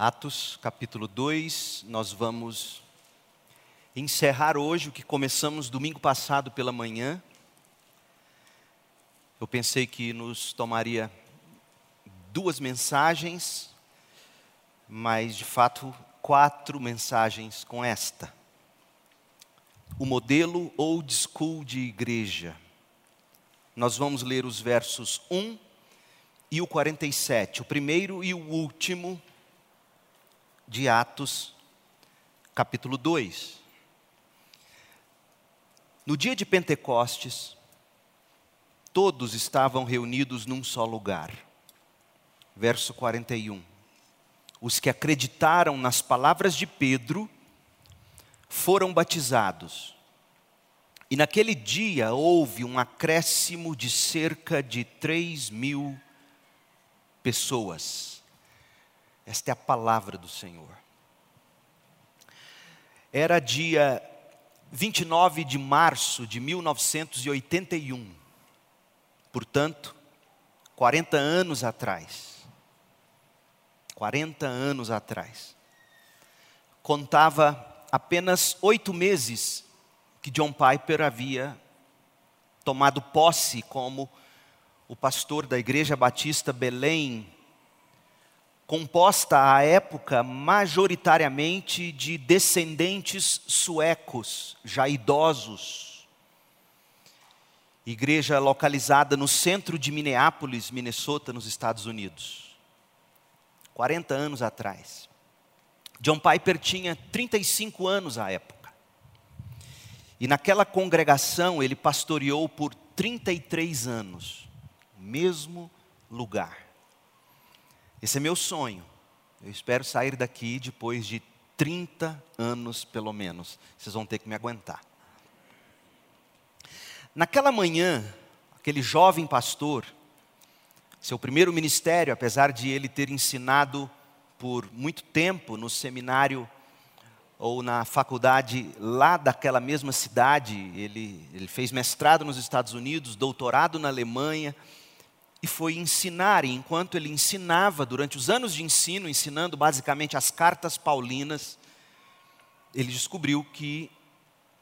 Atos capítulo 2, nós vamos encerrar hoje o que começamos domingo passado pela manhã. Eu pensei que nos tomaria duas mensagens, mas de fato quatro mensagens com esta. O modelo old school de igreja. Nós vamos ler os versos 1 e o 47, o primeiro e o último de Atos, capítulo 2. No dia de Pentecostes, todos estavam reunidos num só lugar. Verso 41. Os que acreditaram nas palavras de Pedro foram batizados. E naquele dia houve um acréscimo de cerca de 3 mil pessoas. Esta é a palavra do Senhor. Era dia 29 de março de 1981. Portanto, 40 anos atrás. 40 anos atrás. Contava apenas oito meses que John Piper havia tomado posse como o pastor da Igreja Batista Belém composta à época majoritariamente de descendentes suecos, já idosos. Igreja localizada no centro de Minneapolis, Minnesota, nos Estados Unidos. 40 anos atrás. John Piper tinha 35 anos à época. E naquela congregação ele pastoreou por 33 anos, no mesmo lugar. Esse é meu sonho. Eu espero sair daqui depois de 30 anos, pelo menos. Vocês vão ter que me aguentar. Naquela manhã, aquele jovem pastor, seu primeiro ministério, apesar de ele ter ensinado por muito tempo no seminário ou na faculdade lá daquela mesma cidade, ele, ele fez mestrado nos Estados Unidos, doutorado na Alemanha, e foi ensinar, e enquanto ele ensinava, durante os anos de ensino, ensinando basicamente as cartas paulinas, ele descobriu que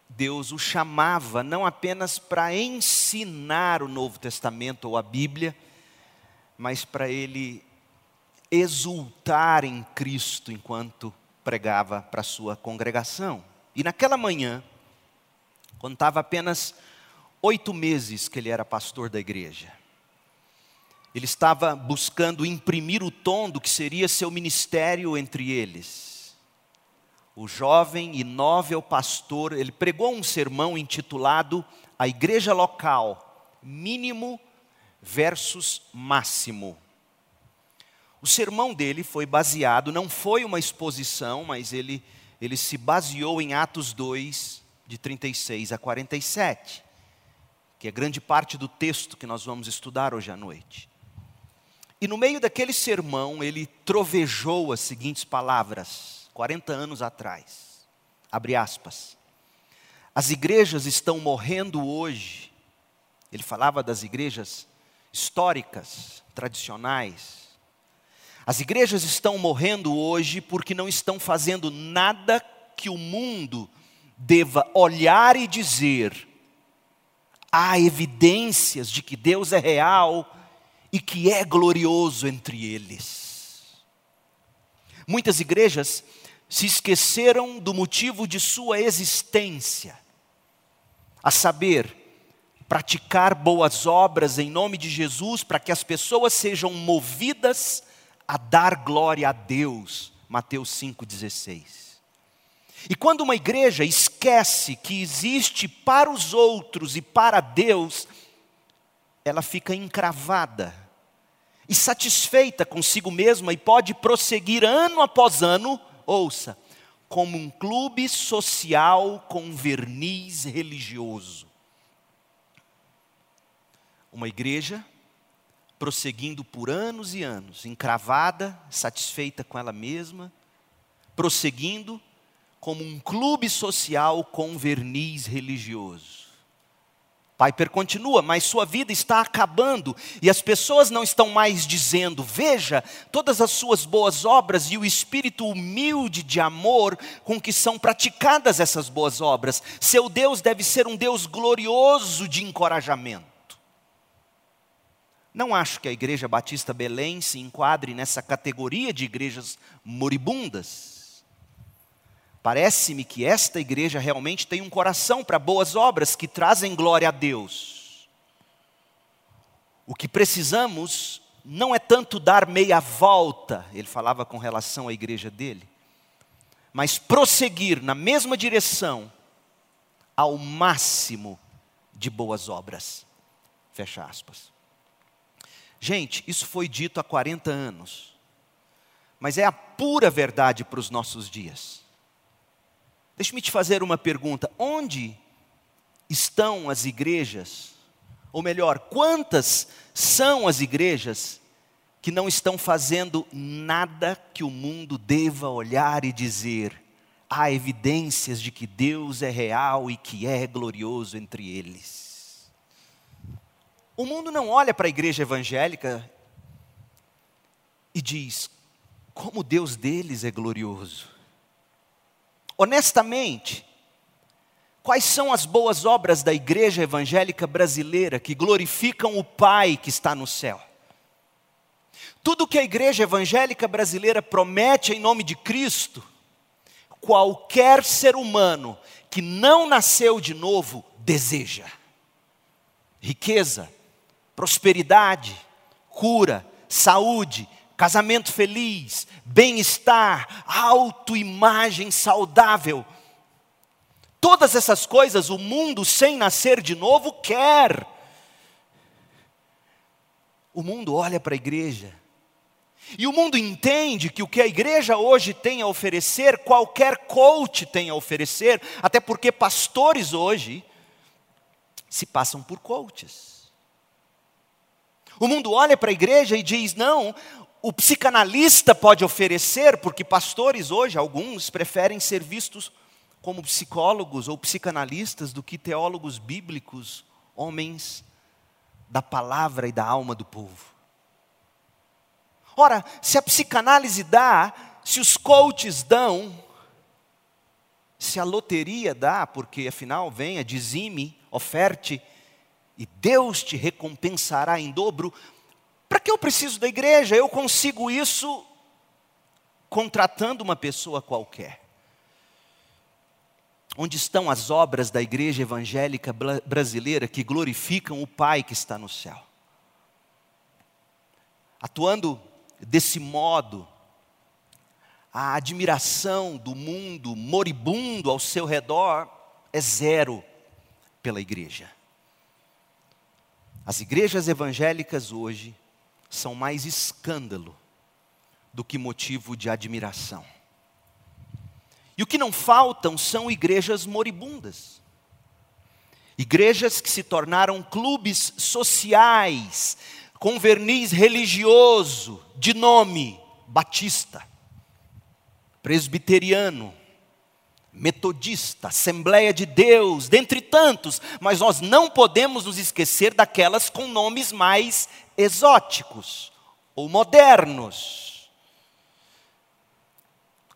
Deus o chamava não apenas para ensinar o Novo Testamento ou a Bíblia, mas para ele exultar em Cristo enquanto pregava para a sua congregação. E naquela manhã, estava apenas oito meses que ele era pastor da igreja, ele estava buscando imprimir o tom do que seria seu ministério entre eles. O jovem e nóvel pastor, ele pregou um sermão intitulado A Igreja Local, Mínimo versus Máximo. O sermão dele foi baseado, não foi uma exposição, mas ele, ele se baseou em Atos 2, de 36 a 47, que é grande parte do texto que nós vamos estudar hoje à noite. E no meio daquele sermão, ele trovejou as seguintes palavras, 40 anos atrás. Abre aspas. As igrejas estão morrendo hoje. Ele falava das igrejas históricas, tradicionais. As igrejas estão morrendo hoje porque não estão fazendo nada que o mundo deva olhar e dizer: há evidências de que Deus é real e que é glorioso entre eles. Muitas igrejas se esqueceram do motivo de sua existência, a saber, praticar boas obras em nome de Jesus para que as pessoas sejam movidas a dar glória a Deus. Mateus 5,16. E quando uma igreja esquece que existe para os outros e para Deus, ela fica encravada e satisfeita consigo mesma e pode prosseguir ano após ano, ouça, como um clube social com verniz religioso. Uma igreja prosseguindo por anos e anos, encravada, satisfeita com ela mesma, prosseguindo como um clube social com verniz religioso. Piper continua, mas sua vida está acabando e as pessoas não estão mais dizendo: veja todas as suas boas obras e o espírito humilde de amor com que são praticadas essas boas obras. Seu Deus deve ser um Deus glorioso de encorajamento. Não acho que a Igreja Batista Belém se enquadre nessa categoria de igrejas moribundas. Parece-me que esta igreja realmente tem um coração para boas obras que trazem glória a Deus. O que precisamos não é tanto dar meia volta, ele falava com relação à igreja dele, mas prosseguir na mesma direção ao máximo de boas obras. Fecha aspas. Gente, isso foi dito há 40 anos, mas é a pura verdade para os nossos dias. Deixe-me te fazer uma pergunta: onde estão as igrejas, ou melhor, quantas são as igrejas que não estão fazendo nada que o mundo deva olhar e dizer, há evidências de que Deus é real e que é glorioso entre eles? O mundo não olha para a igreja evangélica e diz: como Deus deles é glorioso. Honestamente, quais são as boas obras da igreja evangélica brasileira que glorificam o Pai que está no céu? Tudo que a igreja evangélica brasileira promete em nome de Cristo, qualquer ser humano que não nasceu de novo deseja. Riqueza, prosperidade, cura, saúde, casamento feliz, bem-estar, autoimagem saudável. Todas essas coisas o mundo sem nascer de novo quer. O mundo olha para a igreja. E o mundo entende que o que a igreja hoje tem a oferecer, qualquer coach tem a oferecer, até porque pastores hoje se passam por coaches. O mundo olha para a igreja e diz: não, o psicanalista pode oferecer, porque pastores hoje, alguns, preferem ser vistos como psicólogos ou psicanalistas do que teólogos bíblicos, homens da palavra e da alma do povo. Ora, se a psicanálise dá, se os coaches dão, se a loteria dá, porque afinal venha, dizime, oferte, e Deus te recompensará em dobro. Para que eu preciso da igreja? Eu consigo isso contratando uma pessoa qualquer. Onde estão as obras da igreja evangélica brasileira que glorificam o Pai que está no céu? Atuando desse modo, a admiração do mundo moribundo ao seu redor é zero pela igreja. As igrejas evangélicas hoje são mais escândalo do que motivo de admiração. E o que não faltam são igrejas moribundas. Igrejas que se tornaram clubes sociais, com verniz religioso, de nome batista, presbiteriano, metodista, Assembleia de Deus, dentre tantos, mas nós não podemos nos esquecer daquelas com nomes mais exóticos ou modernos.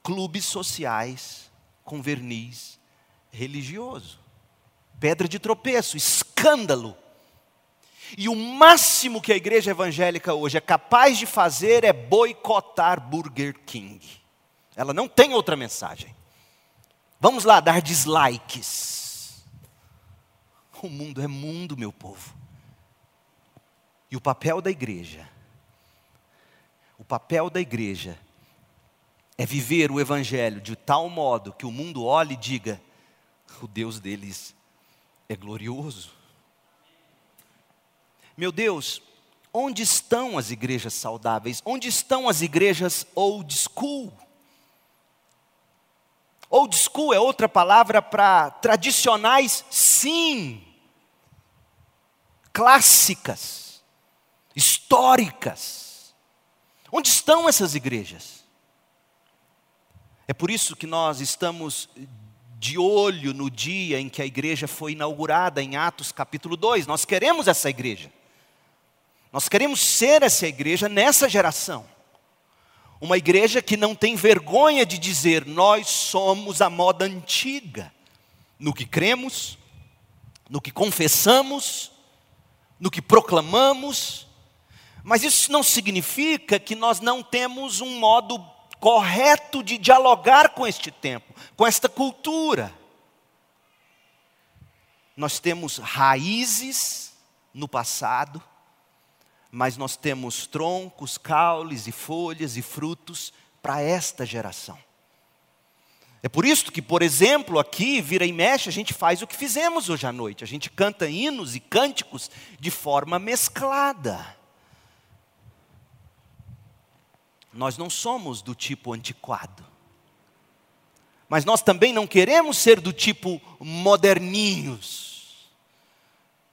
Clubes sociais com verniz religioso, pedra de tropeço, escândalo. E o máximo que a igreja evangélica hoje é capaz de fazer é boicotar Burger King. Ela não tem outra mensagem. Vamos lá dar dislikes. O mundo é mundo, meu povo. E o papel da igreja, o papel da igreja é viver o evangelho de tal modo que o mundo olhe e diga: o Deus deles é glorioso. Meu Deus, onde estão as igrejas saudáveis? Onde estão as igrejas old school? Old school é outra palavra para tradicionais, sim. Clássicas, históricas. Onde estão essas igrejas? É por isso que nós estamos de olho no dia em que a igreja foi inaugurada, em Atos capítulo 2. Nós queremos essa igreja. Nós queremos ser essa igreja nessa geração. Uma igreja que não tem vergonha de dizer, nós somos a moda antiga, no que cremos, no que confessamos, no que proclamamos, mas isso não significa que nós não temos um modo correto de dialogar com este tempo, com esta cultura. Nós temos raízes no passado, mas nós temos troncos, caules e folhas e frutos para esta geração. É por isso que, por exemplo, aqui, vira e mexe, a gente faz o que fizemos hoje à noite. A gente canta hinos e cânticos de forma mesclada. Nós não somos do tipo antiquado. Mas nós também não queremos ser do tipo moderninhos.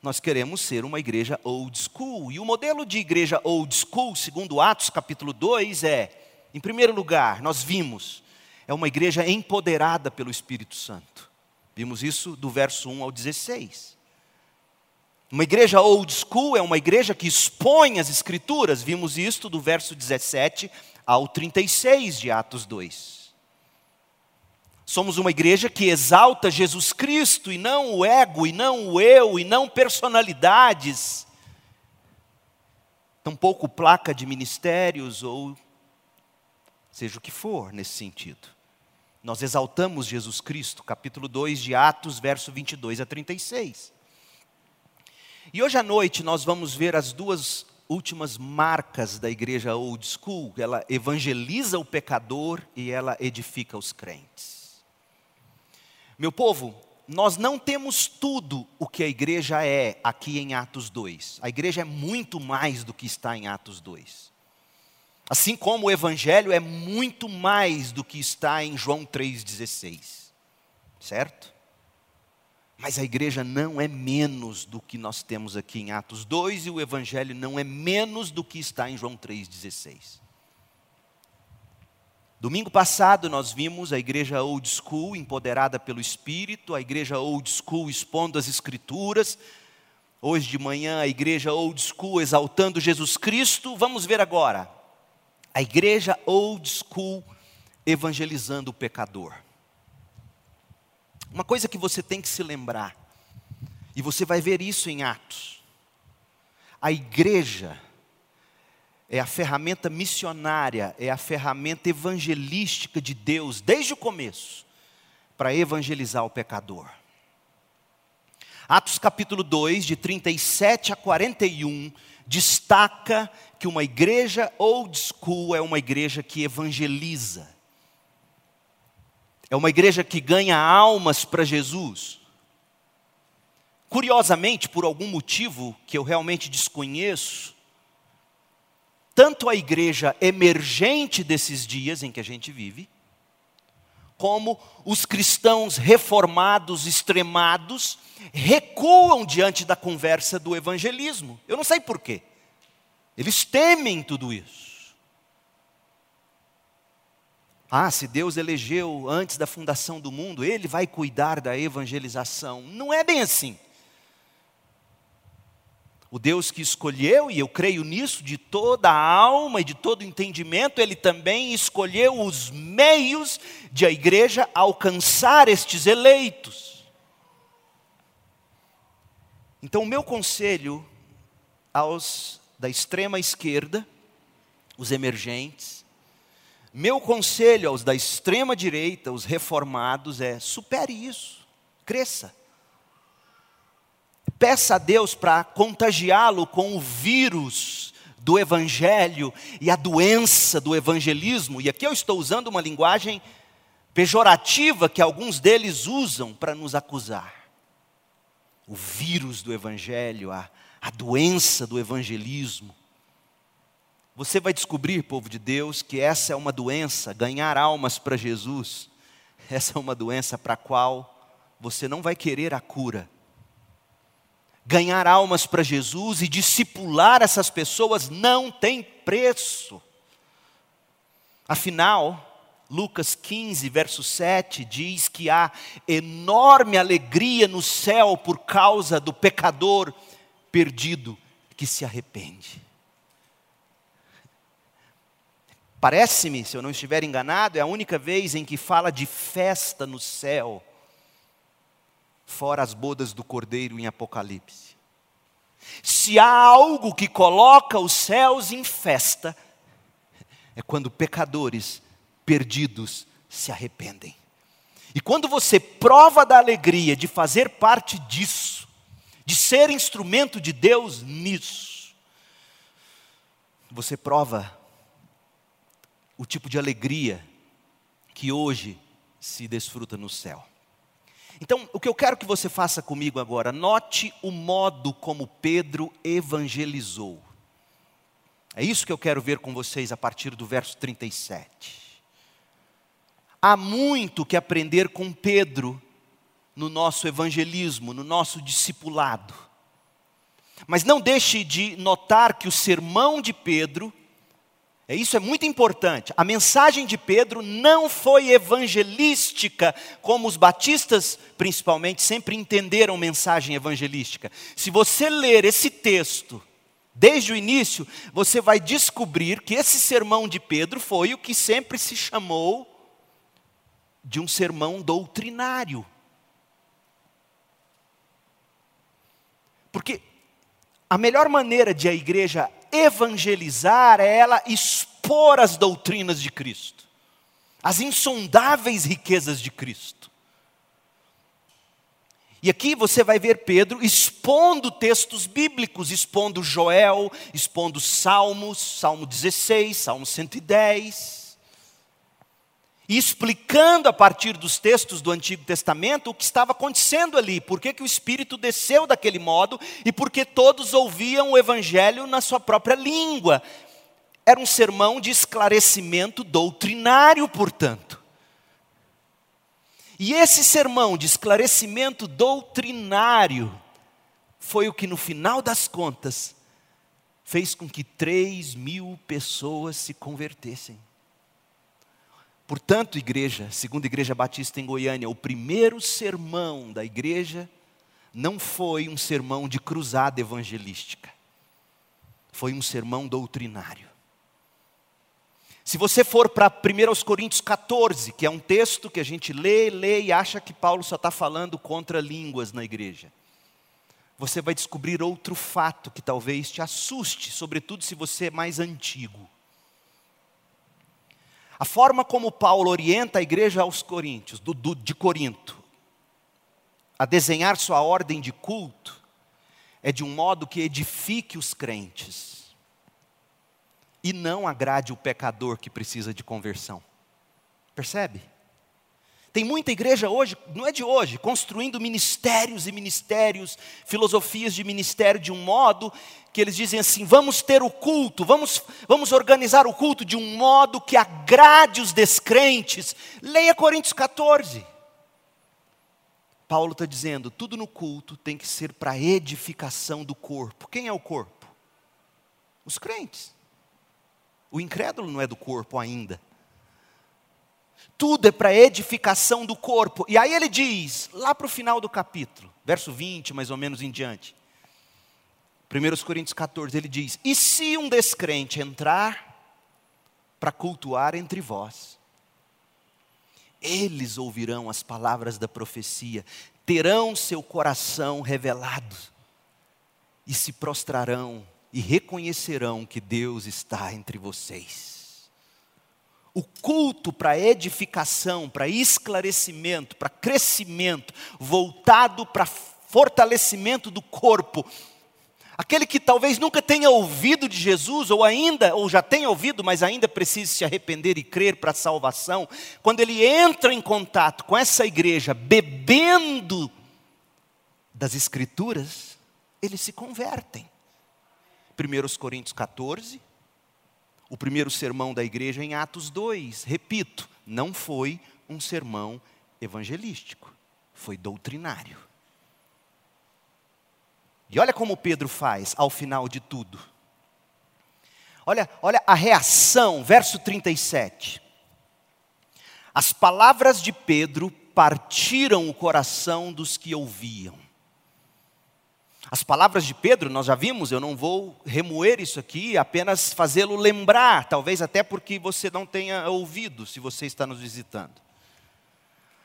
Nós queremos ser uma igreja old school. E o modelo de igreja old school, segundo Atos capítulo 2, é, em primeiro lugar, nós vimos, é uma igreja empoderada pelo Espírito Santo. Vimos isso do verso 1 ao 16. Uma igreja old school é uma igreja que expõe as escrituras, vimos isto do verso 17 ao 36 de Atos 2. Somos uma igreja que exalta Jesus Cristo e não o ego, e não o eu, e não personalidades, tampouco placa de ministérios ou seja o que for nesse sentido. Nós exaltamos Jesus Cristo, capítulo 2 de Atos, verso 22 a 36. E hoje à noite nós vamos ver as duas últimas marcas da igreja old school. Ela evangeliza o pecador e ela edifica os crentes. Meu povo, nós não temos tudo o que a igreja é aqui em Atos 2. A igreja é muito mais do que está em Atos 2. Assim como o evangelho é muito mais do que está em João 3,16. Certo? Mas a igreja não é menos do que nós temos aqui em Atos 2 e o evangelho não é menos do que está em João 3,16. Domingo passado nós vimos a igreja old school empoderada pelo Espírito, a igreja old school expondo as Escrituras. Hoje de manhã a igreja old school exaltando Jesus Cristo. Vamos ver agora a igreja old school evangelizando o pecador. Uma coisa que você tem que se lembrar, e você vai ver isso em Atos: a igreja é a ferramenta missionária, é a ferramenta evangelística de Deus, desde o começo, para evangelizar o pecador. Atos capítulo 2, de 37 a 41, destaca que uma igreja old school é uma igreja que evangeliza. É uma igreja que ganha almas para Jesus. Curiosamente, por algum motivo que eu realmente desconheço, tanto a igreja emergente desses dias em que a gente vive, como os cristãos reformados, extremados, recuam diante da conversa do evangelismo. Eu não sei porquê. Eles temem tudo isso. Ah, se Deus elegeu antes da fundação do mundo, Ele vai cuidar da evangelização. Não é bem assim. O Deus que escolheu, e eu creio nisso de toda a alma e de todo entendimento, Ele também escolheu os meios de a igreja alcançar estes eleitos. Então, o meu conselho aos da extrema esquerda, os emergentes, meu conselho aos da extrema direita, os reformados, é: supere isso, cresça. Peça a Deus para contagiá-lo com o vírus do evangelho e a doença do evangelismo. E aqui eu estou usando uma linguagem pejorativa que alguns deles usam para nos acusar. O vírus do evangelho, a, a doença do evangelismo. Você vai descobrir, povo de Deus, que essa é uma doença, ganhar almas para Jesus, essa é uma doença para a qual você não vai querer a cura. Ganhar almas para Jesus e discipular essas pessoas não tem preço. Afinal, Lucas 15, verso 7 diz que há enorme alegria no céu por causa do pecador perdido que se arrepende. Parece-me, se eu não estiver enganado, é a única vez em que fala de festa no céu, fora as bodas do cordeiro em Apocalipse. Se há algo que coloca os céus em festa, é quando pecadores perdidos se arrependem. E quando você prova da alegria de fazer parte disso, de ser instrumento de Deus nisso, você prova o tipo de alegria que hoje se desfruta no céu. Então, o que eu quero que você faça comigo agora, note o modo como Pedro evangelizou. É isso que eu quero ver com vocês a partir do verso 37. Há muito que aprender com Pedro no nosso evangelismo, no nosso discipulado. Mas não deixe de notar que o sermão de Pedro, isso é muito importante. A mensagem de Pedro não foi evangelística, como os batistas, principalmente, sempre entenderam mensagem evangelística. Se você ler esse texto desde o início, você vai descobrir que esse sermão de Pedro foi o que sempre se chamou de um sermão doutrinário. Porque a melhor maneira de a igreja evangelizar é ela expor as doutrinas de Cristo, as insondáveis riquezas de Cristo. E aqui você vai ver Pedro expondo textos bíblicos, expondo Joel, expondo Salmos, Salmo 16, Salmo 110 e explicando a partir dos textos do Antigo Testamento o que estava acontecendo ali, por que, que o Espírito desceu daquele modo e por que todos ouviam o Evangelho na sua própria língua. Era um sermão de esclarecimento doutrinário, portanto. E esse sermão de esclarecimento doutrinário foi o que, no final das contas, fez com que três mil pessoas se convertessem. Portanto, igreja, segundo a Igreja Batista em Goiânia, o primeiro sermão da igreja não foi um sermão de cruzada evangelística. Foi um sermão doutrinário. Se você for para 1 Coríntios 14, que é um texto que a gente lê, lê e acha que Paulo só está falando contra línguas na igreja, você vai descobrir outro fato que talvez te assuste, sobretudo se você é mais antigo. A forma como Paulo orienta a igreja aos Coríntios, do, do, de Corinto, a desenhar sua ordem de culto, é de um modo que edifique os crentes e não agrade o pecador que precisa de conversão. Percebe? Tem muita igreja hoje, não é de hoje, construindo ministérios e ministérios, filosofias de ministério de um modo que eles dizem assim: vamos ter o culto, vamos, vamos organizar o culto de um modo que agrade os descrentes. Leia Coríntios 14. Paulo está dizendo: tudo no culto tem que ser para edificação do corpo. Quem é o corpo? Os crentes. O incrédulo não é do corpo ainda tudo é para edificação do corpo. E aí ele diz, lá para o final do capítulo, verso 20, mais ou menos em diante, 1 Coríntios 14, ele diz: E se um descrente entrar para cultuar entre vós, eles ouvirão as palavras da profecia, terão seu coração revelado, e se prostrarão e reconhecerão que Deus está entre vocês o culto para edificação, para esclarecimento, para crescimento, voltado para fortalecimento do corpo. Aquele que talvez nunca tenha ouvido de Jesus, ou ainda, ou já tenha ouvido, mas ainda precisa se arrepender e crer para a salvação, quando ele entra em contato com essa igreja, bebendo das Escrituras, eles se convertem. 1 Coríntios 14, o primeiro sermão da igreja em Atos 2. Repito, não foi um sermão evangelístico, foi doutrinário. E olha como Pedro faz ao final de tudo. Olha, olha a reação, verso 37. As palavras de Pedro partiram o coração dos que ouviam. As palavras de Pedro, nós já vimos, eu não vou remoer isso aqui, apenas fazê-lo lembrar, talvez até porque você não tenha ouvido, se você está nos visitando.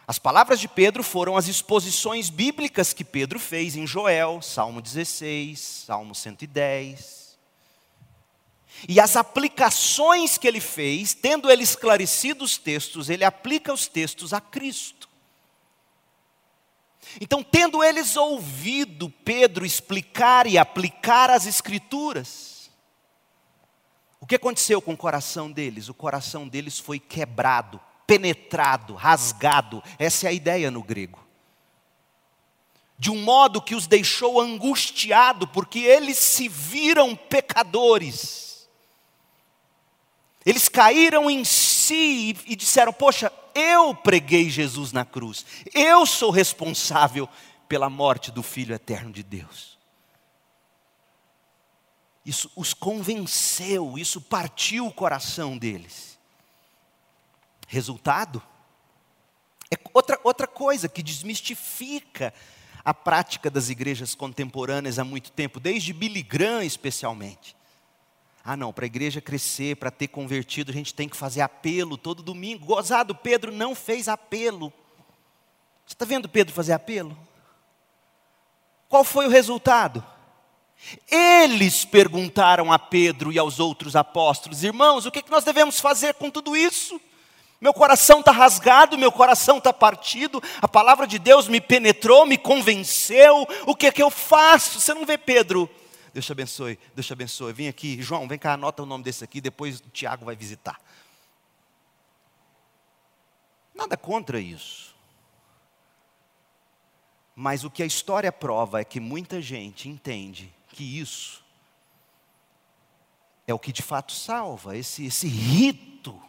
As palavras de Pedro foram as exposições bíblicas que Pedro fez em Joel, Salmo 16, Salmo 110. E as aplicações que ele fez, tendo ele esclarecido os textos, ele aplica os textos a Cristo. Então, tendo eles ouvido Pedro explicar e aplicar as Escrituras, o que aconteceu com o coração deles? O coração deles foi quebrado, penetrado, rasgado. Essa é a ideia no grego. De um modo que os deixou angustiado, porque eles se viram pecadores. Eles caíram em si e disseram: Poxa, eu preguei Jesus na cruz, eu sou responsável pela morte do Filho eterno de Deus. Isso os convenceu, isso partiu o coração deles. Resultado? É outra, outra coisa que desmistifica a prática das igrejas contemporâneas há muito tempo, desde Billy Graham especialmente. Ah, não, para a igreja crescer, para ter convertido, a gente tem que fazer apelo todo domingo. Gozado, Pedro não fez apelo. Você está vendo Pedro fazer apelo? Qual foi o resultado? Eles perguntaram a Pedro e aos outros apóstolos: Irmãos, o que, que nós devemos fazer com tudo isso? Meu coração está rasgado, meu coração está partido, a palavra de Deus me penetrou, me convenceu, o que é que eu faço? Você não vê Pedro Deus te abençoe, Deus te abençoe. Vem aqui, João, vem cá, anota o nome desse aqui, depois o Tiago vai visitar. Nada contra isso. Mas o que a história prova é que muita gente entende que isso é o que de fato salva, esse, esse rito.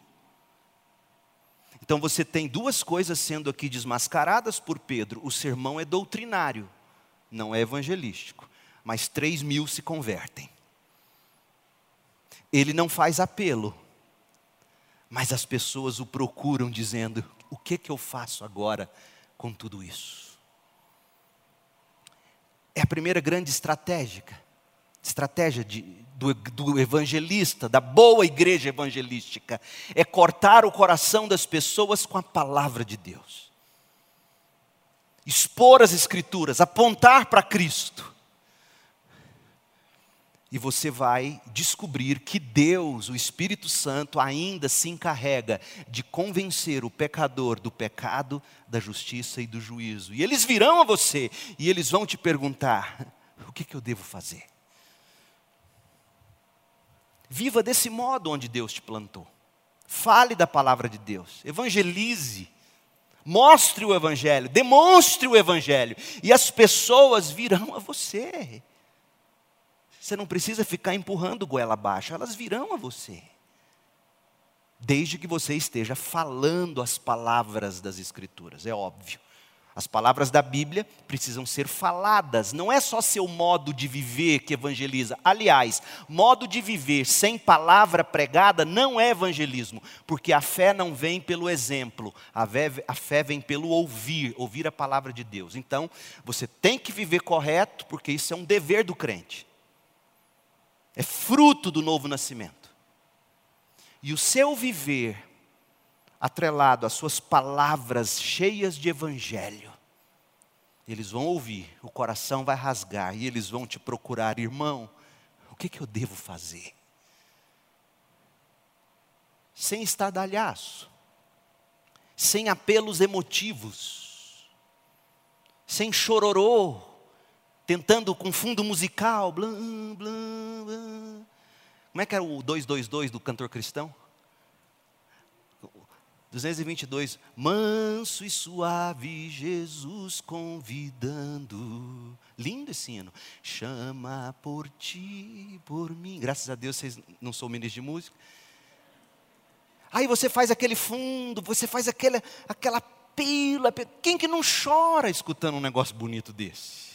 Então você tem duas coisas sendo aqui desmascaradas por Pedro: o sermão é doutrinário, não é evangelístico mas três mil se convertem. Ele não faz apelo, mas as pessoas o procuram dizendo: o que, que eu faço agora com tudo isso? É a primeira grande estratégia, estratégia de, do, do evangelista, da boa igreja evangelística, é cortar o coração das pessoas com a palavra de Deus, expor as Escrituras, apontar para Cristo e você vai descobrir que Deus, o Espírito Santo, ainda se encarrega de convencer o pecador do pecado, da justiça e do juízo. E eles virão a você e eles vão te perguntar: o que, que eu devo fazer? Viva desse modo onde Deus te plantou. Fale da palavra de Deus, evangelize, mostre o Evangelho, demonstre o Evangelho, e as pessoas virão a você. Você não precisa ficar empurrando goela abaixo, elas virão a você. Desde que você esteja falando as palavras das Escrituras, é óbvio. As palavras da Bíblia precisam ser faladas, não é só seu modo de viver que evangeliza. Aliás, modo de viver sem palavra pregada não é evangelismo, porque a fé não vem pelo exemplo, a fé, a fé vem pelo ouvir, ouvir a palavra de Deus. Então, você tem que viver correto, porque isso é um dever do crente é fruto do novo nascimento. E o seu viver, atrelado às suas palavras cheias de evangelho, eles vão ouvir, o coração vai rasgar e eles vão te procurar, irmão, o que, que eu devo fazer? Sem estardalhaço, sem apelos emotivos, sem chororô, tentando com fundo musical. Como é que era o 222 do cantor cristão? 222, manso e suave, Jesus convidando. Lindo esse hino. Chama por ti, por mim. Graças a Deus vocês não são ministros de música. Aí você faz aquele fundo, você faz aquela, aquela pila. Quem que não chora escutando um negócio bonito desse?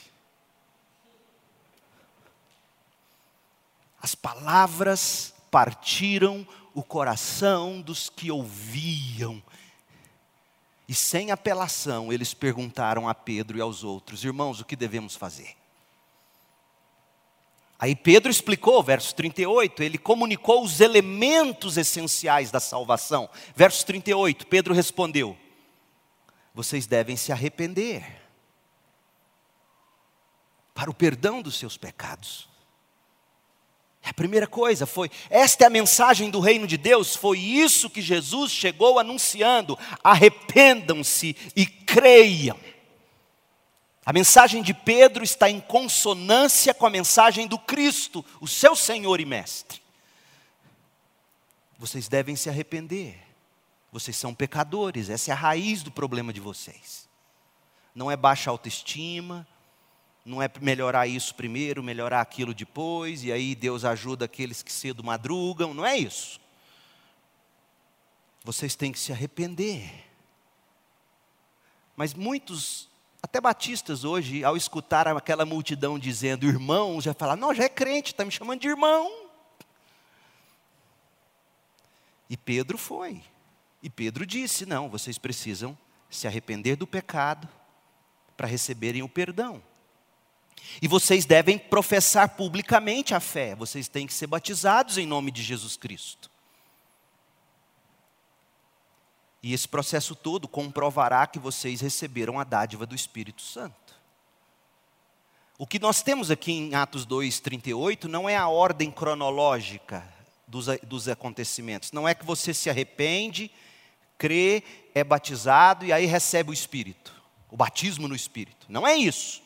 As palavras partiram o coração dos que ouviam. E sem apelação, eles perguntaram a Pedro e aos outros: Irmãos, o que devemos fazer? Aí Pedro explicou, verso 38, ele comunicou os elementos essenciais da salvação. Verso 38, Pedro respondeu: Vocês devem se arrepender para o perdão dos seus pecados. A primeira coisa foi, esta é a mensagem do reino de Deus, foi isso que Jesus chegou anunciando: arrependam-se e creiam. A mensagem de Pedro está em consonância com a mensagem do Cristo, o seu Senhor e Mestre. Vocês devem se arrepender. Vocês são pecadores, essa é a raiz do problema de vocês. Não é baixa autoestima, não é melhorar isso primeiro, melhorar aquilo depois, e aí Deus ajuda aqueles que cedo madrugam, não é isso. Vocês têm que se arrepender. Mas muitos até batistas hoje, ao escutar aquela multidão dizendo irmão, já falam, não, já é crente, está me chamando de irmão. E Pedro foi. E Pedro disse: não, vocês precisam se arrepender do pecado para receberem o perdão. E vocês devem professar publicamente a fé, vocês têm que ser batizados em nome de Jesus Cristo. E esse processo todo comprovará que vocês receberam a dádiva do Espírito Santo. O que nós temos aqui em Atos 2,38 não é a ordem cronológica dos, dos acontecimentos. Não é que você se arrepende, crê, é batizado e aí recebe o Espírito, o batismo no Espírito. Não é isso.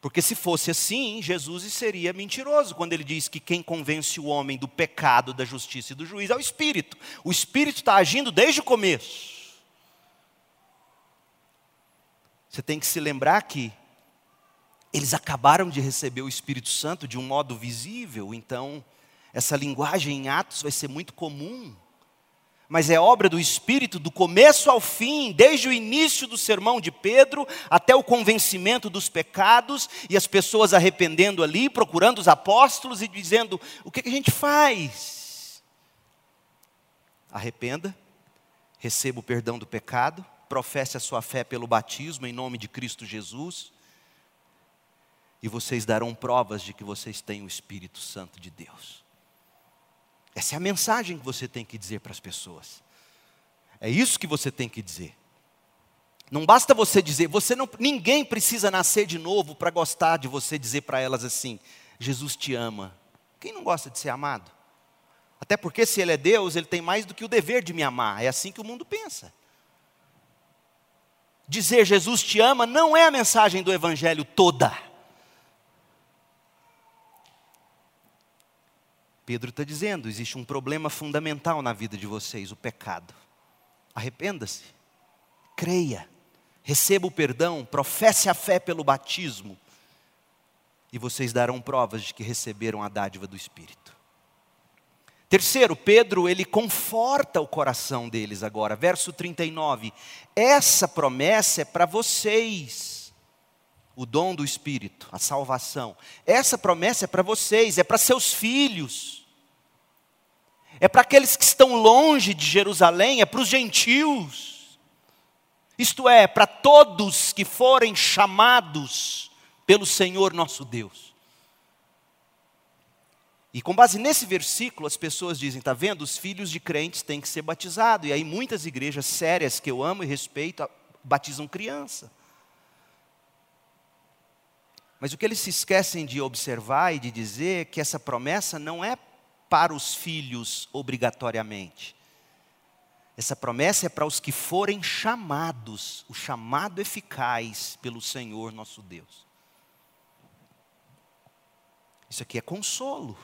Porque se fosse assim, Jesus seria mentiroso quando ele diz que quem convence o homem do pecado, da justiça e do juízo é o Espírito. O Espírito está agindo desde o começo. Você tem que se lembrar que eles acabaram de receber o Espírito Santo de um modo visível, então essa linguagem em Atos vai ser muito comum mas é obra do Espírito do começo ao fim, desde o início do sermão de Pedro até o convencimento dos pecados e as pessoas arrependendo ali, procurando os apóstolos e dizendo: o que, a gente faz? Arrependa, receba o perdão do pecado, professe a sua fé pelo batismo em nome de Cristo Jesus, e vocês darão provas de que vocês têm o Espírito Santo de Deus. Essa é a mensagem que você tem que dizer para as pessoas. É isso que você tem que dizer. Não basta você dizer, você não, ninguém precisa nascer de novo para gostar de você dizer para elas assim: Jesus te ama. Quem não gosta de ser amado? Até porque se ele é Deus, ele tem mais do que o dever de me amar. É assim que o mundo pensa. Dizer Jesus te ama não é a mensagem do evangelho toda. Pedro está dizendo: existe um problema fundamental na vida de vocês, o pecado. Arrependa-se, creia, receba o perdão, professe a fé pelo batismo, e vocês darão provas de que receberam a dádiva do Espírito. Terceiro, Pedro, ele conforta o coração deles agora, verso 39. Essa promessa é para vocês, o dom do Espírito, a salvação. Essa promessa é para vocês, é para seus filhos é para aqueles que estão longe de Jerusalém, é para os gentios. Isto é, para todos que forem chamados pelo Senhor nosso Deus. E com base nesse versículo, as pessoas dizem: está vendo? Os filhos de crentes têm que ser batizados. E aí, muitas igrejas sérias que eu amo e respeito batizam criança. Mas o que eles se esquecem de observar e de dizer é que essa promessa não é para os filhos obrigatoriamente. Essa promessa é para os que forem chamados, o chamado eficaz pelo Senhor nosso Deus. Isso aqui é consolo.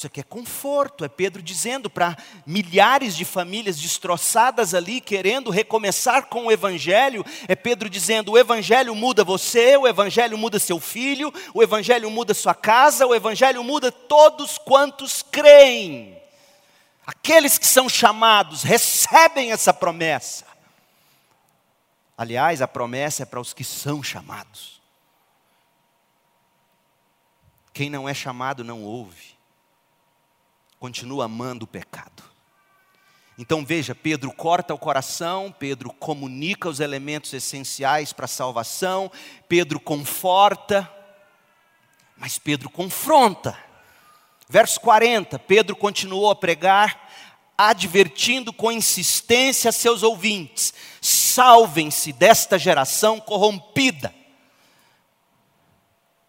Isso aqui é conforto, é Pedro dizendo para milhares de famílias destroçadas ali, querendo recomeçar com o Evangelho, é Pedro dizendo: o Evangelho muda você, o Evangelho muda seu filho, o Evangelho muda sua casa, o Evangelho muda todos quantos creem. Aqueles que são chamados recebem essa promessa. Aliás, a promessa é para os que são chamados. Quem não é chamado não ouve continua amando o pecado. Então veja, Pedro corta o coração, Pedro comunica os elementos essenciais para a salvação, Pedro conforta, mas Pedro confronta. Verso 40, Pedro continuou a pregar, advertindo com insistência seus ouvintes: salvem-se desta geração corrompida.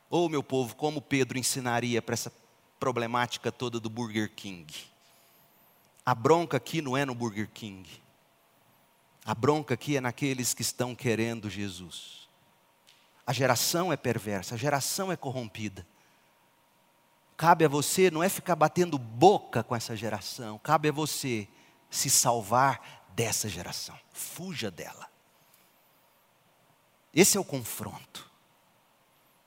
Oh, meu povo, como Pedro ensinaria para essa problemática toda do Burger King? A bronca aqui não é no Burger King. A bronca aqui é naqueles que estão querendo Jesus. A geração é perversa, a geração é corrompida. Cabe a você não é ficar batendo boca com essa geração, cabe a você se salvar dessa geração. Fuja dela. Esse é o confronto.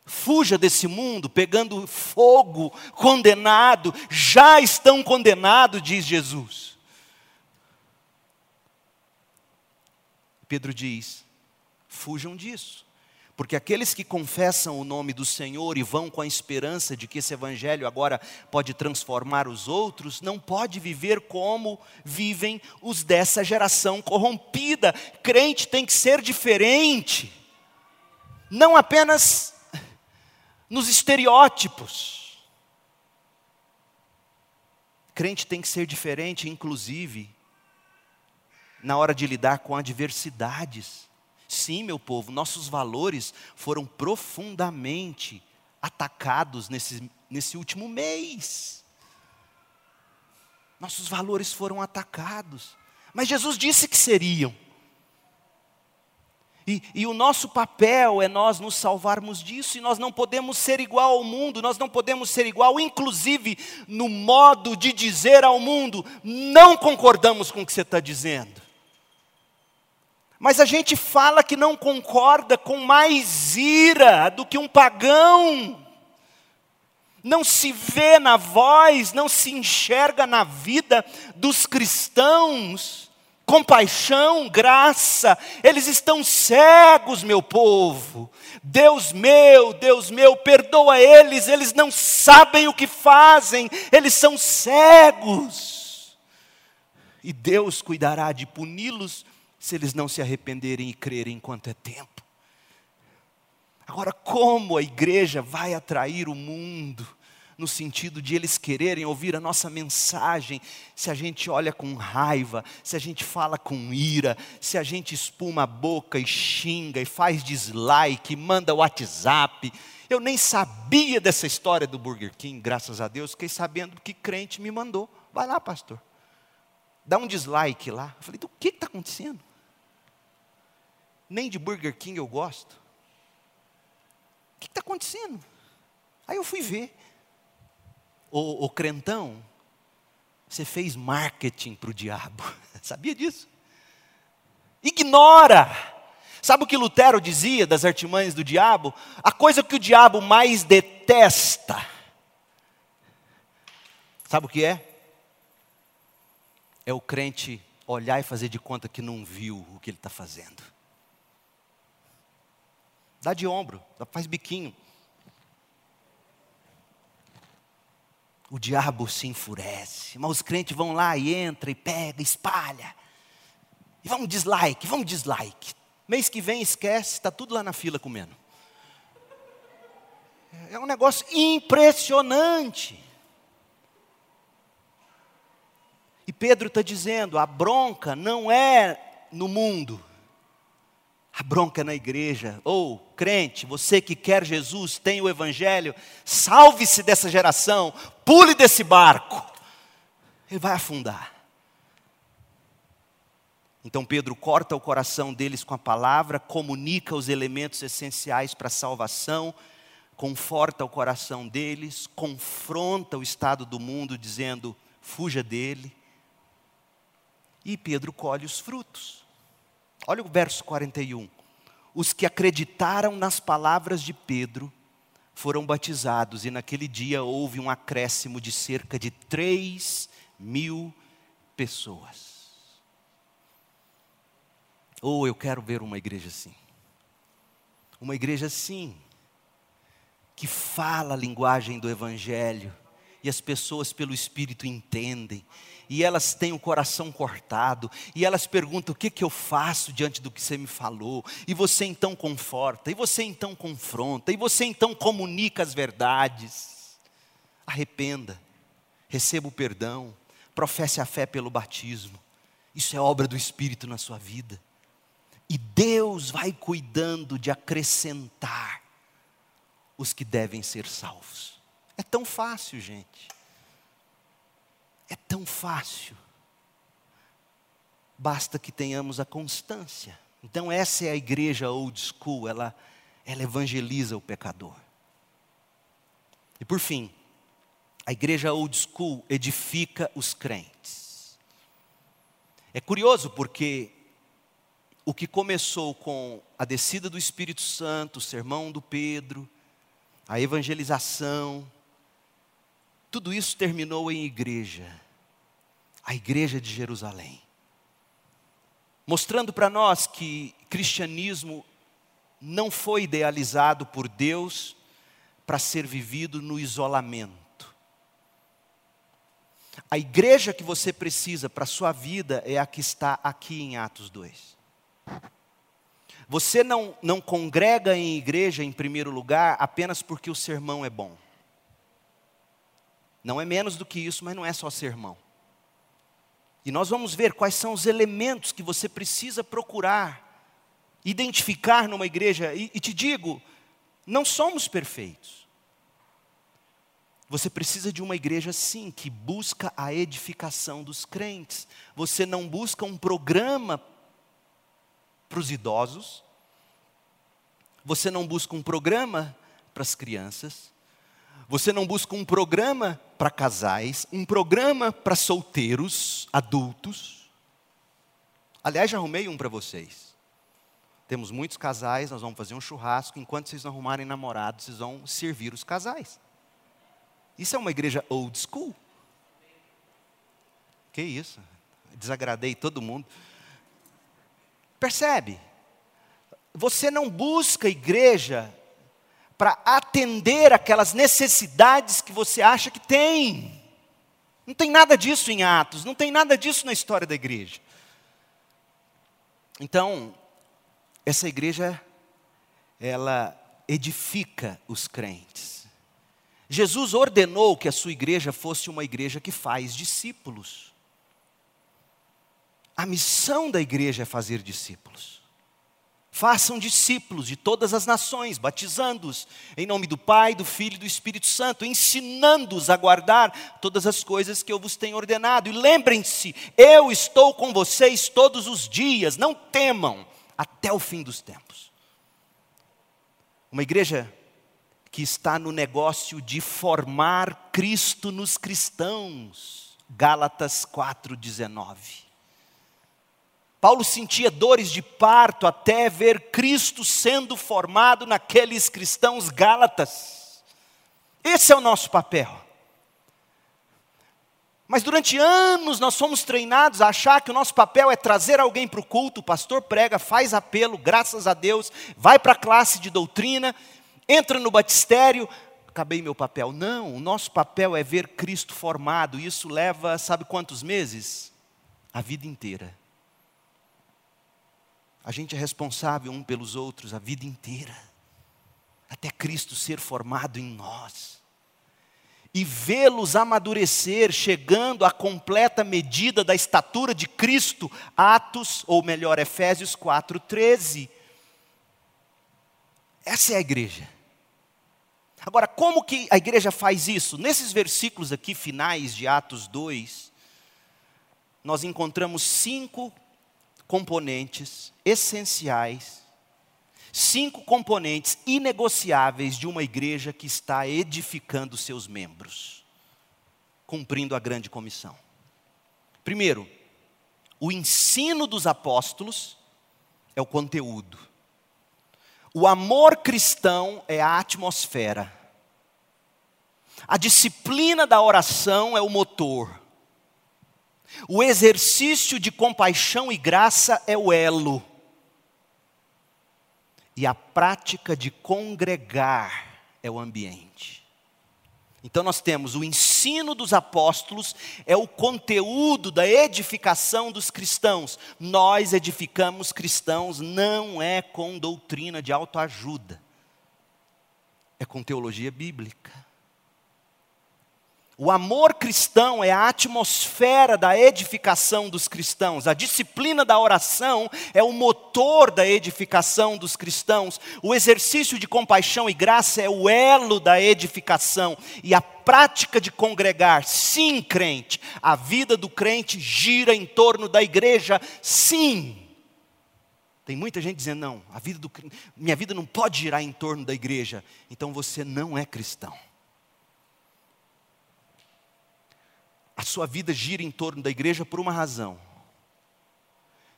Fuja desse mundo pegando fogo, condenado, já estão condenados, diz Jesus. Pedro diz: fujam disso, porque aqueles que confessam o nome do Senhor e vão com a esperança de que esse evangelho agora pode transformar os outros, não pode viver como vivem os dessa geração corrompida. Crente tem que ser diferente. Não apenas nos estereótipos. Crente tem que ser diferente, inclusive, na hora de lidar com adversidades. Sim, meu povo, nossos valores foram profundamente atacados nesse, nesse último mês. Nossos valores foram atacados. Mas Jesus disse que seriam. E, e, o nosso papel é nós nos salvarmos disso, e nós não podemos ser igual ao mundo, nós não podemos ser igual, inclusive no modo de dizer ao mundo: não concordamos com o que você está dizendo. Mas a gente fala que não concorda com mais ira do que um pagão. Não se vê na voz, não se enxerga na vida dos cristãos compaixão, graça, eles estão cegos, meu povo. Deus meu, Deus meu, perdoa eles, eles não sabem o que fazem, eles são cegos. E Deus cuidará de puni-los se eles não se arrependerem e crerem enquanto é tempo. Agora, como a igreja vai atrair o mundo? No sentido de eles quererem ouvir a nossa mensagem, se a gente olha com raiva, se a gente fala com ira, se a gente espuma a boca e xinga e faz dislike, manda WhatsApp. Eu nem sabia dessa história do Burger King, graças a Deus, fiquei sabendo que crente me mandou. Vai lá, pastor. Dá um dislike lá. Eu falei, do que está acontecendo? Nem de Burger King eu gosto. O que está acontecendo? Aí eu fui ver ô, crentão, você fez marketing para o diabo. Sabia disso? Ignora. Sabe o que Lutero dizia das artimanhas do diabo? A coisa que o diabo mais detesta. Sabe o que é? É o crente olhar e fazer de conta que não viu o que ele está fazendo. Dá de ombro, faz biquinho. O diabo se enfurece. Mas os crentes vão lá e entra e pega, espalha. E vamos dislike, vamos dislike. Mês que vem esquece, está tudo lá na fila comendo. É um negócio impressionante. E Pedro está dizendo: a bronca não é no mundo, a bronca na igreja. Ou, oh, crente, você que quer Jesus, tem o Evangelho, salve-se dessa geração, pule desse barco. Ele vai afundar. Então Pedro corta o coração deles com a palavra, comunica os elementos essenciais para a salvação, conforta o coração deles, confronta o estado do mundo, dizendo: fuja dele. E Pedro colhe os frutos. Olha o verso 41. Os que acreditaram nas palavras de Pedro foram batizados, e naquele dia houve um acréscimo de cerca de 3 mil pessoas. Ou oh, eu quero ver uma igreja assim. Uma igreja assim, que fala a linguagem do Evangelho, e as pessoas pelo Espírito entendem, e elas têm o coração cortado, e elas perguntam: o que, que eu faço diante do que você me falou? E você então conforta, e você então confronta, e você então comunica as verdades. Arrependa, receba o perdão, professe a fé pelo batismo. Isso é obra do Espírito na sua vida. E Deus vai cuidando de acrescentar os que devem ser salvos. É tão fácil, gente. É tão fácil. Basta que tenhamos a constância. Então, essa é a igreja old school, ela, ela evangeliza o pecador. E por fim, a igreja old school edifica os crentes. É curioso porque o que começou com a descida do Espírito Santo, o sermão do Pedro, a evangelização, tudo isso terminou em igreja, a igreja de Jerusalém. Mostrando para nós que cristianismo não foi idealizado por Deus para ser vivido no isolamento. A igreja que você precisa para a sua vida é a que está aqui em Atos 2. Você não, não congrega em igreja, em primeiro lugar, apenas porque o sermão é bom. Não é menos do que isso, mas não é só sermão. E nós vamos ver quais são os elementos que você precisa procurar, identificar numa igreja. E, e te digo, não somos perfeitos. Você precisa de uma igreja, sim, que busca a edificação dos crentes. Você não busca um programa para os idosos, você não busca um programa para as crianças, você não busca um programa para casais, um programa para solteiros, adultos. Aliás, já arrumei um para vocês. Temos muitos casais, nós vamos fazer um churrasco. Enquanto vocês não arrumarem namorado, vocês vão servir os casais. Isso é uma igreja old school. Que isso? Desagradei todo mundo. Percebe? Você não busca igreja para atender aquelas necessidades que você acha que tem. Não tem nada disso em Atos, não tem nada disso na história da igreja. Então, essa igreja, ela edifica os crentes. Jesus ordenou que a sua igreja fosse uma igreja que faz discípulos. A missão da igreja é fazer discípulos. Façam discípulos de todas as nações, batizando-os em nome do Pai, do Filho e do Espírito Santo, ensinando-os a guardar todas as coisas que eu vos tenho ordenado. E lembrem-se, eu estou com vocês todos os dias, não temam, até o fim dos tempos. Uma igreja que está no negócio de formar Cristo nos cristãos. Gálatas 4,19. Paulo sentia dores de parto até ver Cristo sendo formado naqueles cristãos gálatas. Esse é o nosso papel. Mas durante anos nós fomos treinados a achar que o nosso papel é trazer alguém para o culto, o pastor prega, faz apelo, graças a Deus, vai para a classe de doutrina, entra no batistério, acabei meu papel. Não, o nosso papel é ver Cristo formado, e isso leva, sabe quantos meses? A vida inteira. A gente é responsável um pelos outros a vida inteira, até Cristo ser formado em nós. E vê-los amadurecer, chegando à completa medida da estatura de Cristo, Atos, ou melhor, Efésios 4,13. Essa é a igreja. Agora, como que a igreja faz isso? Nesses versículos aqui finais de Atos 2, nós encontramos cinco componentes essenciais, cinco componentes inegociáveis de uma igreja que está edificando seus membros, cumprindo a grande comissão. Primeiro, o ensino dos apóstolos é o conteúdo. O amor cristão é a atmosfera. A disciplina da oração é o motor. O exercício de compaixão e graça é o elo. E a prática de congregar é o ambiente. Então nós temos o ensino dos apóstolos, é o conteúdo da edificação dos cristãos. Nós edificamos cristãos não é com doutrina de autoajuda, é com teologia bíblica. O amor cristão é a atmosfera da edificação dos cristãos. A disciplina da oração é o motor da edificação dos cristãos. O exercício de compaixão e graça é o elo da edificação. E a prática de congregar, sim, crente. A vida do crente gira em torno da igreja, sim. Tem muita gente dizendo, não, a vida do, minha vida não pode girar em torno da igreja. Então você não é cristão. A sua vida gira em torno da igreja por uma razão.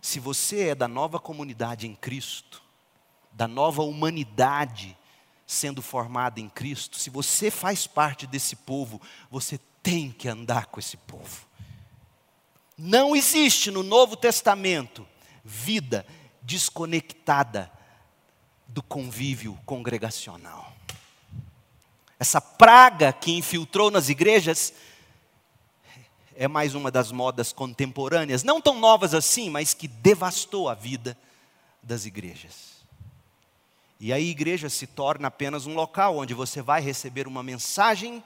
Se você é da nova comunidade em Cristo, da nova humanidade sendo formada em Cristo, se você faz parte desse povo, você tem que andar com esse povo. Não existe no Novo Testamento vida desconectada do convívio congregacional. Essa praga que infiltrou nas igrejas é mais uma das modas contemporâneas, não tão novas assim, mas que devastou a vida das igrejas. E aí a igreja se torna apenas um local onde você vai receber uma mensagem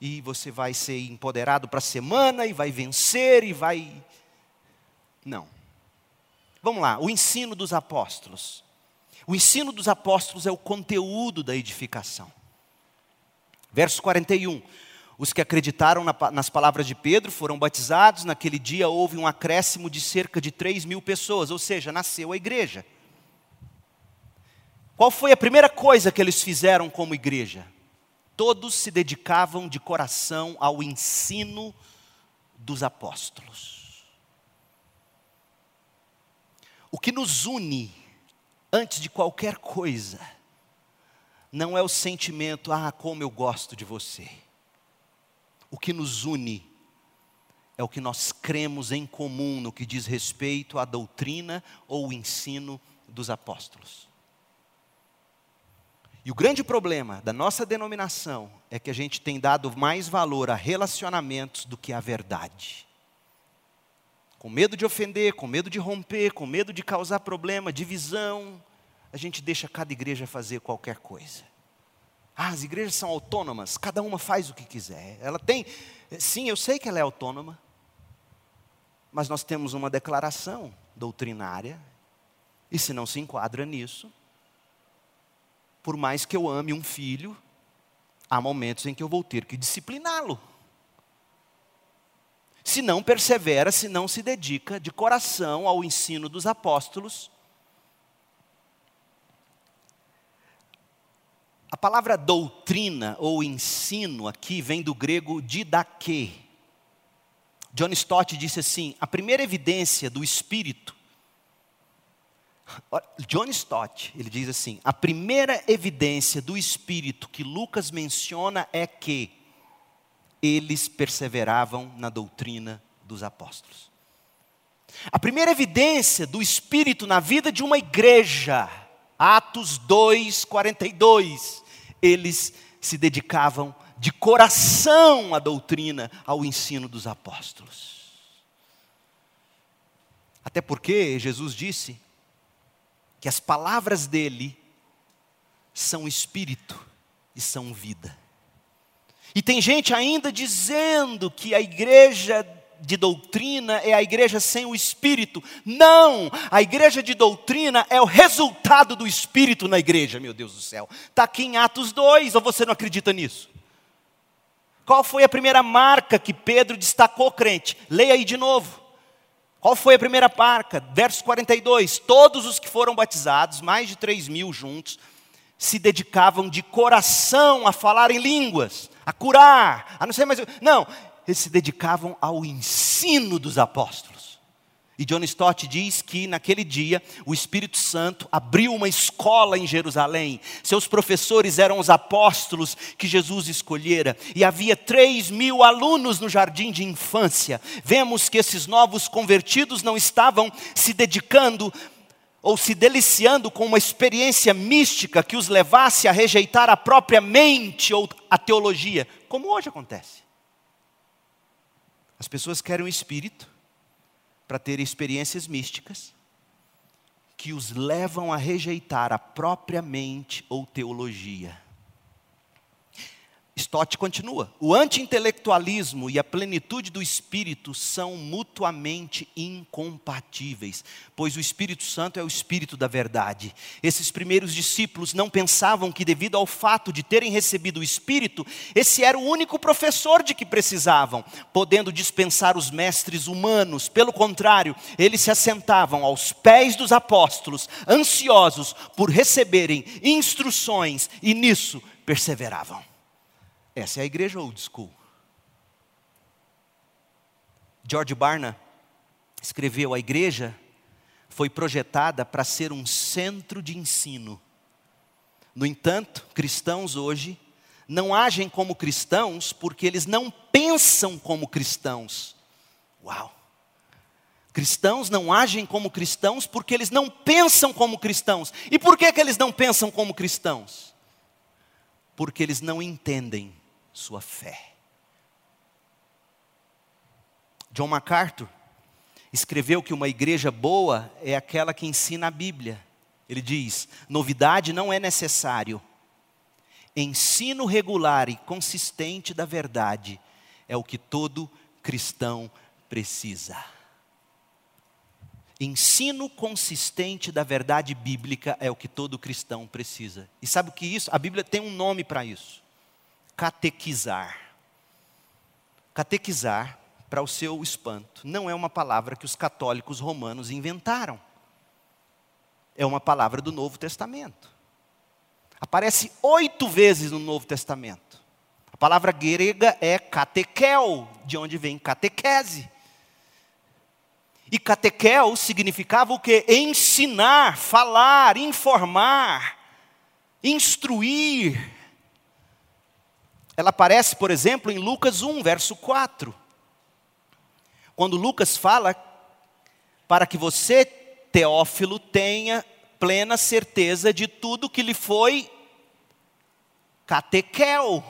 e você vai ser empoderado para a semana e vai vencer e vai. Não. Vamos lá, o ensino dos apóstolos. O ensino dos apóstolos é o conteúdo da edificação. Verso 41. Os que acreditaram na, nas palavras de Pedro foram batizados. Naquele dia houve um acréscimo de cerca de 3 mil pessoas, ou seja, nasceu a igreja. Qual foi a primeira coisa que eles fizeram como igreja? Todos se dedicavam de coração ao ensino dos apóstolos. O que nos une, antes de qualquer coisa, não é o sentimento, ah, como eu gosto de você o que nos une é o que nós cremos em comum no que diz respeito à doutrina ou ensino dos apóstolos. E o grande problema da nossa denominação é que a gente tem dado mais valor a relacionamentos do que à verdade. Com medo de ofender, com medo de romper, com medo de causar problema, divisão, a gente deixa cada igreja fazer qualquer coisa. Ah, as igrejas são autônomas, cada uma faz o que quiser. Ela tem, sim, eu sei que ela é autônoma, mas nós temos uma declaração doutrinária, e se não se enquadra nisso, por mais que eu ame um filho, há momentos em que eu vou ter que discipliná-lo. Se não persevera, se não se dedica de coração ao ensino dos apóstolos, A palavra doutrina ou ensino aqui vem do grego didaquê. John Stott disse assim: a primeira evidência do Espírito. John Stott, ele diz assim: a primeira evidência do Espírito que Lucas menciona é que eles perseveravam na doutrina dos apóstolos. A primeira evidência do Espírito na vida de uma igreja Atos 2, 42. Eles se dedicavam de coração à doutrina, ao ensino dos apóstolos. Até porque Jesus disse que as palavras dele são espírito e são vida. E tem gente ainda dizendo que a igreja de doutrina é a igreja sem o espírito. Não! A igreja de doutrina é o resultado do espírito na igreja, meu Deus do céu. Está aqui em Atos 2, ou você não acredita nisso? Qual foi a primeira marca que Pedro destacou, crente? Leia aí de novo. Qual foi a primeira marca? Verso 42. Todos os que foram batizados, mais de 3 mil juntos, se dedicavam de coração a falar em línguas, a curar, a não sei mais. Não, eles se dedicavam ao ensino dos apóstolos. E John Stott diz que naquele dia o Espírito Santo abriu uma escola em Jerusalém. Seus professores eram os apóstolos que Jesus escolhera. E havia três mil alunos no jardim de infância. Vemos que esses novos convertidos não estavam se dedicando ou se deliciando com uma experiência mística que os levasse a rejeitar a própria mente ou a teologia. como hoje acontece. As pessoas querem o espírito para ter experiências místicas que os levam a rejeitar a própria mente ou teologia. Stott continua: o anti-intelectualismo e a plenitude do Espírito são mutuamente incompatíveis, pois o Espírito Santo é o Espírito da verdade. Esses primeiros discípulos não pensavam que, devido ao fato de terem recebido o Espírito, esse era o único professor de que precisavam, podendo dispensar os mestres humanos. Pelo contrário, eles se assentavam aos pés dos apóstolos, ansiosos por receberem instruções, e nisso perseveravam. Essa é a igreja old school. George Barna escreveu: a igreja foi projetada para ser um centro de ensino. No entanto, cristãos hoje não agem como cristãos porque eles não pensam como cristãos. Uau! Cristãos não agem como cristãos porque eles não pensam como cristãos. E por que, que eles não pensam como cristãos? Porque eles não entendem sua fé. John MacArthur escreveu que uma igreja boa é aquela que ensina a Bíblia. Ele diz: novidade não é necessário. Ensino regular e consistente da verdade é o que todo cristão precisa. Ensino consistente da verdade bíblica é o que todo cristão precisa. E sabe o que isso? A Bíblia tem um nome para isso catequizar. Catequizar, para o seu espanto, não é uma palavra que os católicos romanos inventaram. É uma palavra do Novo Testamento. Aparece oito vezes no Novo Testamento. A palavra grega é catequel, de onde vem catequese. E catequel significava o que? Ensinar, falar, informar, instruir, ela aparece, por exemplo, em Lucas 1, verso 4. Quando Lucas fala para que você, Teófilo, tenha plena certeza de tudo que lhe foi catequel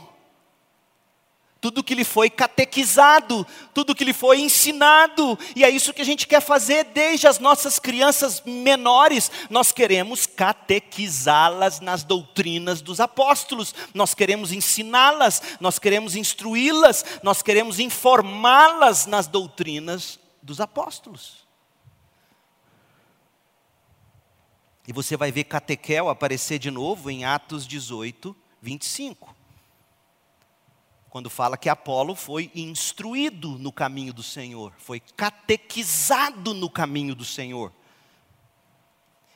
tudo que lhe foi catequizado, tudo que lhe foi ensinado, e é isso que a gente quer fazer desde as nossas crianças menores. Nós queremos catequizá-las nas doutrinas dos apóstolos, nós queremos ensiná-las, nós queremos instruí-las, nós queremos informá-las nas doutrinas dos apóstolos. E você vai ver catequel aparecer de novo em Atos 18, 25 quando fala que Apolo foi instruído no caminho do Senhor, foi catequizado no caminho do Senhor.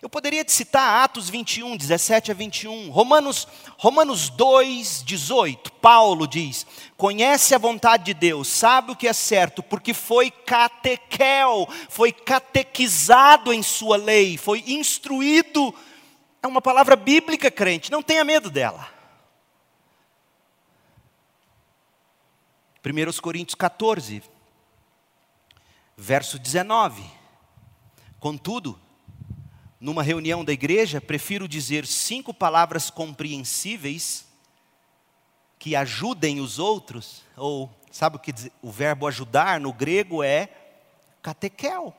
Eu poderia te citar Atos 21, 17 a 21, Romanos, Romanos 2, 18. Paulo diz: Conhece a vontade de Deus, sabe o que é certo, porque foi catequel, foi catequizado em Sua lei, foi instruído. É uma palavra bíblica, crente, não tenha medo dela. 1 Coríntios 14, verso 19. Contudo, numa reunião da igreja, prefiro dizer cinco palavras compreensíveis que ajudem os outros, ou sabe o que diz, o verbo ajudar no grego é catequel.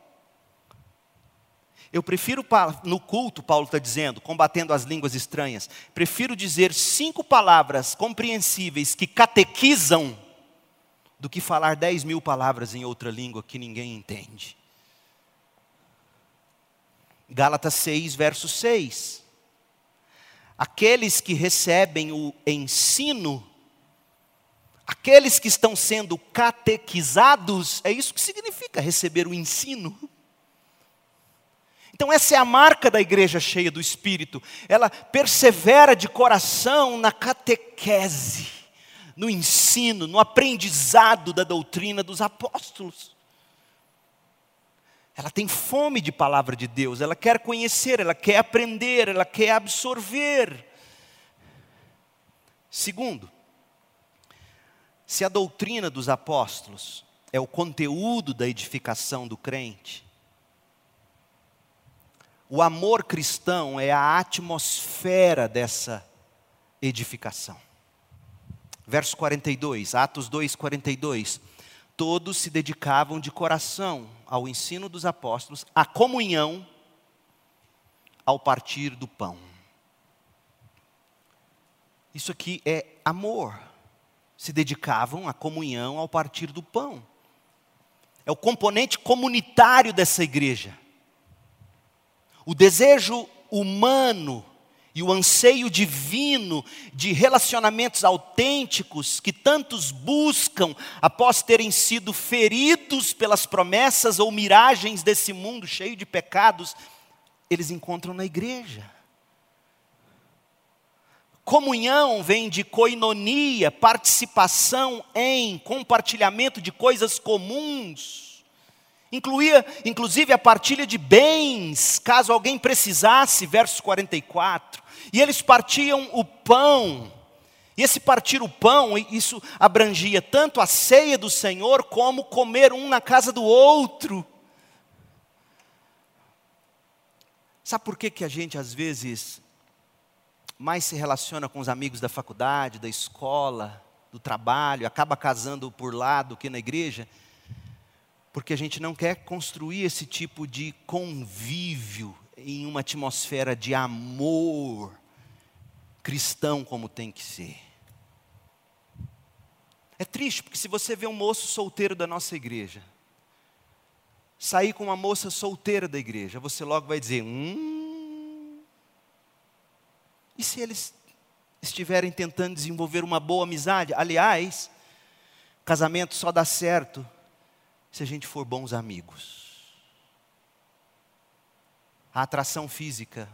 Eu prefiro, no culto, Paulo está dizendo, combatendo as línguas estranhas, prefiro dizer cinco palavras compreensíveis que catequizam do que falar dez mil palavras em outra língua que ninguém entende. Gálatas 6, verso 6. Aqueles que recebem o ensino, aqueles que estão sendo catequizados, é isso que significa receber o ensino. Então, essa é a marca da igreja cheia do Espírito, ela persevera de coração na catequese no ensino, no aprendizado da doutrina dos apóstolos. Ela tem fome de palavra de Deus, ela quer conhecer, ela quer aprender, ela quer absorver. Segundo, se a doutrina dos apóstolos é o conteúdo da edificação do crente, o amor cristão é a atmosfera dessa edificação. Verso 42, Atos 2, 42. Todos se dedicavam de coração ao ensino dos apóstolos, à comunhão, ao partir do pão. Isso aqui é amor. Se dedicavam à comunhão, ao partir do pão. É o componente comunitário dessa igreja. O desejo humano e o anseio divino de relacionamentos autênticos que tantos buscam após terem sido feridos pelas promessas ou miragens desse mundo cheio de pecados, eles encontram na igreja. Comunhão vem de coinonia, participação em, compartilhamento de coisas comuns. Incluía, inclusive, a partilha de bens, caso alguém precisasse, verso 44. E eles partiam o pão. E esse partir o pão, isso abrangia tanto a ceia do Senhor, como comer um na casa do outro. Sabe por que, que a gente, às vezes, mais se relaciona com os amigos da faculdade, da escola, do trabalho, acaba casando por lá do que na igreja? Porque a gente não quer construir esse tipo de convívio em uma atmosfera de amor cristão como tem que ser. É triste, porque se você vê um moço solteiro da nossa igreja, sair com uma moça solteira da igreja, você logo vai dizer: hum. E se eles estiverem tentando desenvolver uma boa amizade? Aliás, casamento só dá certo se a gente for bons amigos. A atração física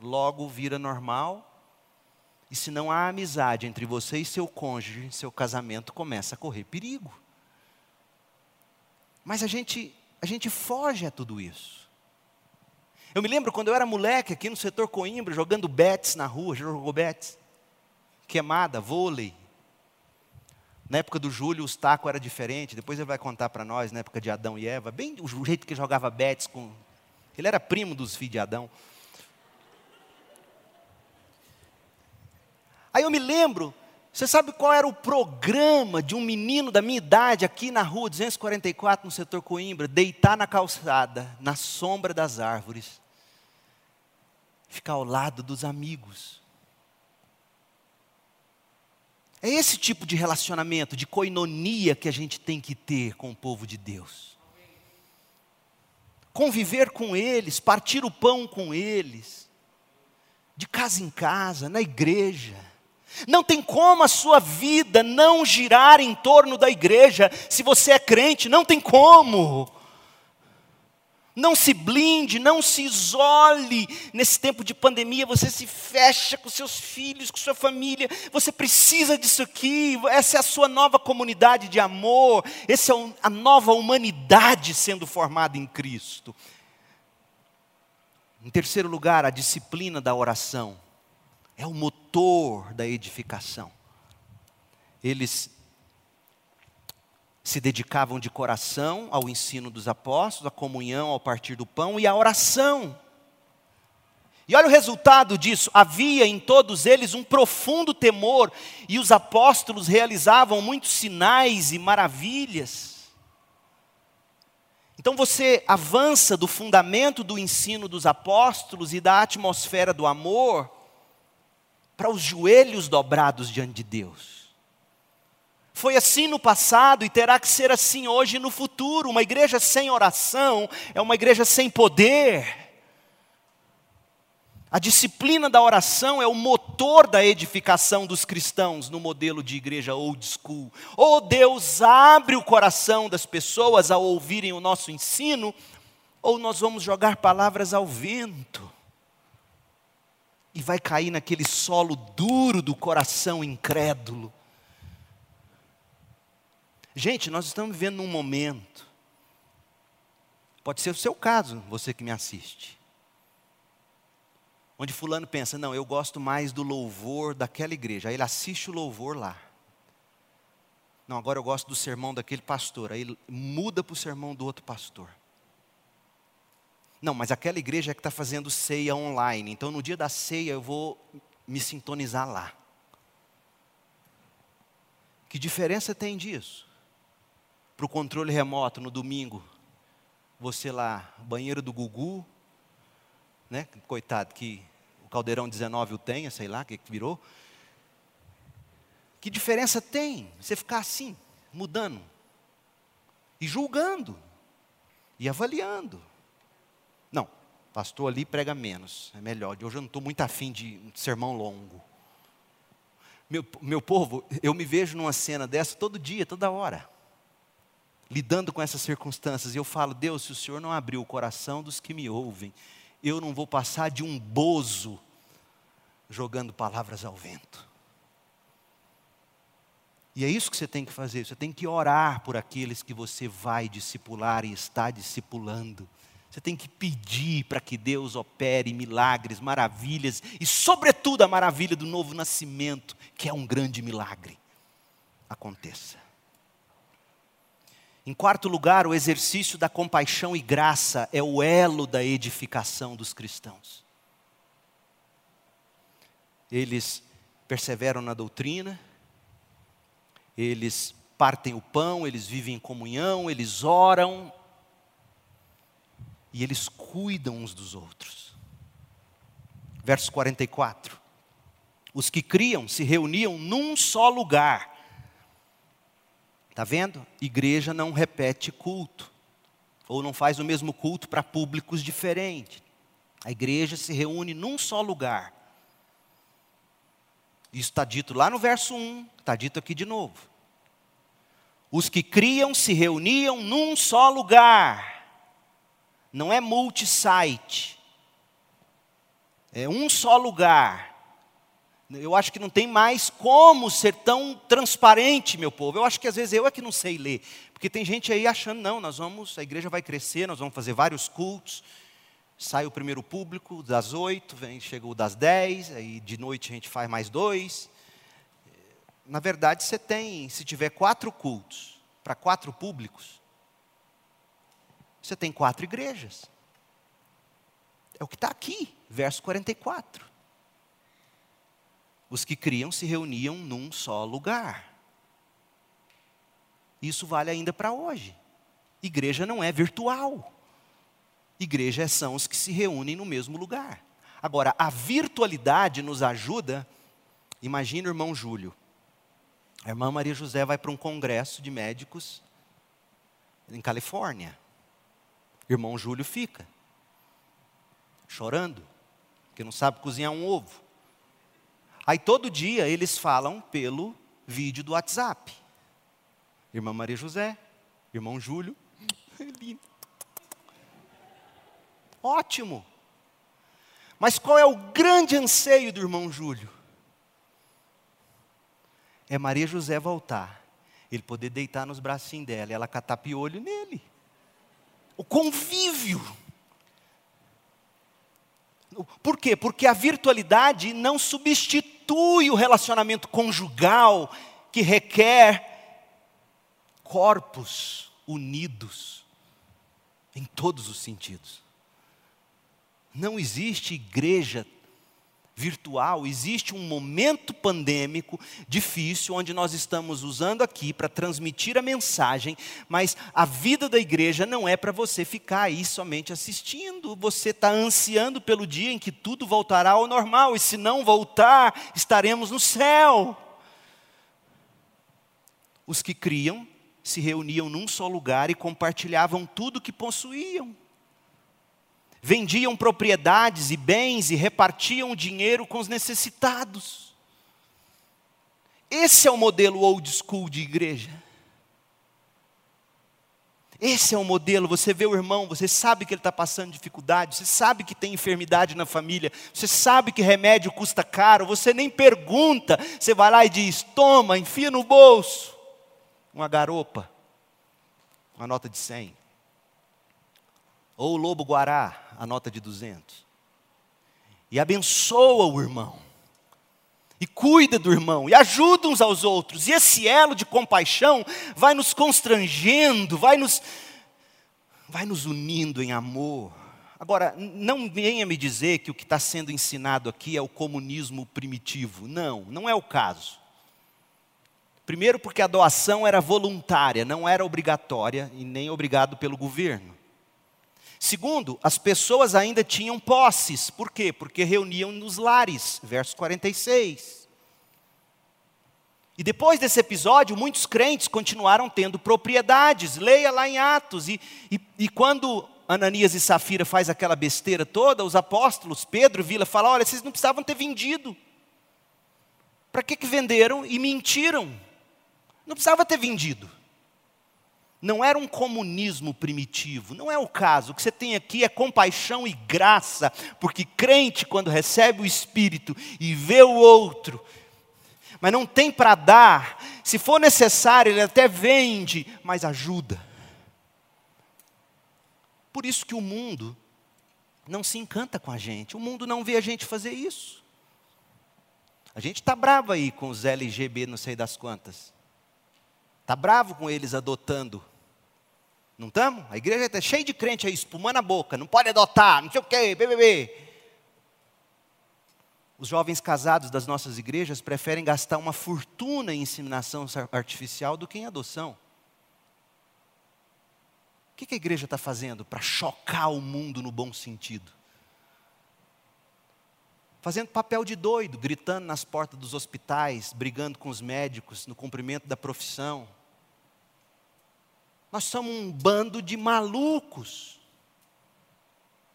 logo vira normal, e se não há amizade entre você e seu cônjuge, seu casamento começa a correr perigo. Mas a gente, a gente foge a tudo isso. Eu me lembro quando eu era moleque aqui no setor Coimbra, jogando bets na rua, jogou bets? Queimada, vôlei, na época do Júlio, os tacos era diferente. Depois ele vai contar para nós, na época de Adão e Eva, bem o jeito que jogava bets com. Ele era primo dos filhos de Adão. Aí eu me lembro, você sabe qual era o programa de um menino da minha idade aqui na rua 244, no setor Coimbra? Deitar na calçada, na sombra das árvores, ficar ao lado dos amigos. É esse tipo de relacionamento, de coinonia que a gente tem que ter com o povo de Deus. Conviver com eles, partir o pão com eles, de casa em casa, na igreja. Não tem como a sua vida não girar em torno da igreja, se você é crente, não tem como. Não se blinde, não se isole. Nesse tempo de pandemia, você se fecha com seus filhos, com sua família. Você precisa disso aqui. Essa é a sua nova comunidade de amor. Essa é a nova humanidade sendo formada em Cristo. Em terceiro lugar, a disciplina da oração é o motor da edificação. Eles se dedicavam de coração ao ensino dos apóstolos, à comunhão, ao partir do pão e à oração. E olha o resultado disso: havia em todos eles um profundo temor, e os apóstolos realizavam muitos sinais e maravilhas. Então você avança do fundamento do ensino dos apóstolos e da atmosfera do amor para os joelhos dobrados diante de Deus. Foi assim no passado e terá que ser assim hoje e no futuro. Uma igreja sem oração é uma igreja sem poder. A disciplina da oração é o motor da edificação dos cristãos no modelo de igreja old school. Ou Deus abre o coração das pessoas ao ouvirem o nosso ensino, ou nós vamos jogar palavras ao vento. E vai cair naquele solo duro do coração incrédulo. Gente, nós estamos vivendo num momento, pode ser o seu caso, você que me assiste, onde Fulano pensa: não, eu gosto mais do louvor daquela igreja, aí ele assiste o louvor lá. Não, agora eu gosto do sermão daquele pastor, aí ele muda para o sermão do outro pastor. Não, mas aquela igreja é que está fazendo ceia online, então no dia da ceia eu vou me sintonizar lá. Que diferença tem disso? Para o controle remoto no domingo, você lá, banheiro do Gugu, né? Coitado, que o Caldeirão 19 o tenha, sei lá, o que virou. Que diferença tem você ficar assim, mudando, e julgando, e avaliando? Não, pastor ali prega menos, é melhor. Hoje eu não estou muito afim de um sermão longo. Meu, meu povo, eu me vejo numa cena dessa todo dia, toda hora, lidando com essas circunstâncias, e eu falo, Deus, se o Senhor não abriu o coração dos que me ouvem, eu não vou passar de um bozo jogando palavras ao vento. E é isso que você tem que fazer, você tem que orar por aqueles que você vai discipular e está discipulando. Você tem que pedir para que Deus opere milagres, maravilhas e, sobretudo, a maravilha do novo nascimento, que é um grande milagre, aconteça. Em quarto lugar, o exercício da compaixão e graça é o elo da edificação dos cristãos. Eles perseveram na doutrina, eles partem o pão, eles vivem em comunhão, eles oram, e eles cuidam uns dos outros. Verso 44. Os que criam se reuniam num só lugar. Está vendo? Igreja não repete culto, ou não faz o mesmo culto para públicos diferentes. A igreja se reúne num só lugar. Isso está dito lá no verso 1, está dito aqui de novo. Os que criam se reuniam num só lugar não é multi-site. É um só lugar. Eu acho que não tem mais como ser tão transparente, meu povo. Eu acho que às vezes eu é que não sei ler. Porque tem gente aí achando, não, nós vamos, a igreja vai crescer, nós vamos fazer vários cultos. Sai o primeiro público das oito, vem, chega o das dez, aí de noite a gente faz mais dois. Na verdade, você tem, se tiver quatro cultos para quatro públicos, você tem quatro igrejas. É o que está aqui, verso 44. Os que criam se reuniam num só lugar. Isso vale ainda para hoje. Igreja não é virtual. Igreja são os que se reúnem no mesmo lugar. Agora, a virtualidade nos ajuda. Imagina o irmão Júlio. A irmã Maria José vai para um congresso de médicos em Califórnia. Irmão Júlio fica chorando, porque não sabe cozinhar um ovo. Aí todo dia eles falam pelo vídeo do WhatsApp. Irmã Maria José, irmão Júlio. Ótimo. Mas qual é o grande anseio do irmão Júlio? É Maria José voltar, ele poder deitar nos bracinhos dela e ela catar piolho nele o convívio. Por quê? Porque a virtualidade não substitui o relacionamento conjugal que requer corpos unidos em todos os sentidos. Não existe igreja virtual, existe um momento pandêmico difícil, onde nós estamos usando aqui para transmitir a mensagem, mas a vida da igreja não é para você ficar aí somente assistindo, você está ansiando pelo dia em que tudo voltará ao normal, e se não voltar, estaremos no céu. Os que criam se reuniam num só lugar e compartilhavam tudo que possuíam vendiam propriedades e bens e repartiam o dinheiro com os necessitados. Esse é o modelo old school de igreja. Esse é o modelo. Você vê o irmão, você sabe que ele está passando dificuldade, você sabe que tem enfermidade na família, você sabe que remédio custa caro, você nem pergunta, você vai lá e diz: toma, enfia no bolso uma garopa, uma nota de 100. Ou o lobo guará, a nota de 200. E abençoa o irmão. E cuida do irmão, e ajuda uns aos outros. E esse elo de compaixão vai nos constrangendo, vai nos, vai nos unindo em amor. Agora, não venha me dizer que o que está sendo ensinado aqui é o comunismo primitivo. Não, não é o caso. Primeiro, porque a doação era voluntária, não era obrigatória e nem obrigado pelo governo. Segundo, as pessoas ainda tinham posses. Por quê? Porque reuniam nos lares. Verso 46. E depois desse episódio, muitos crentes continuaram tendo propriedades. Leia lá em Atos. E, e, e quando Ananias e Safira faz aquela besteira toda, os apóstolos, Pedro e Vila, falam: olha, vocês não precisavam ter vendido. Para que, que venderam e mentiram? Não precisava ter vendido. Não era um comunismo primitivo, não é o caso. O que você tem aqui é compaixão e graça, porque crente, quando recebe o Espírito e vê o outro, mas não tem para dar, se for necessário, ele até vende, mas ajuda. Por isso que o mundo não se encanta com a gente, o mundo não vê a gente fazer isso. A gente está bravo aí com os LGB, não sei das quantas. Está bravo com eles adotando. Não estamos? A igreja está cheia de crente aí, espumando a boca, não pode adotar, não sei o quê, BBB. Os jovens casados das nossas igrejas preferem gastar uma fortuna em inseminação artificial do que em adoção. O que a igreja está fazendo para chocar o mundo no bom sentido? Fazendo papel de doido, gritando nas portas dos hospitais, brigando com os médicos no cumprimento da profissão. Nós somos um bando de malucos.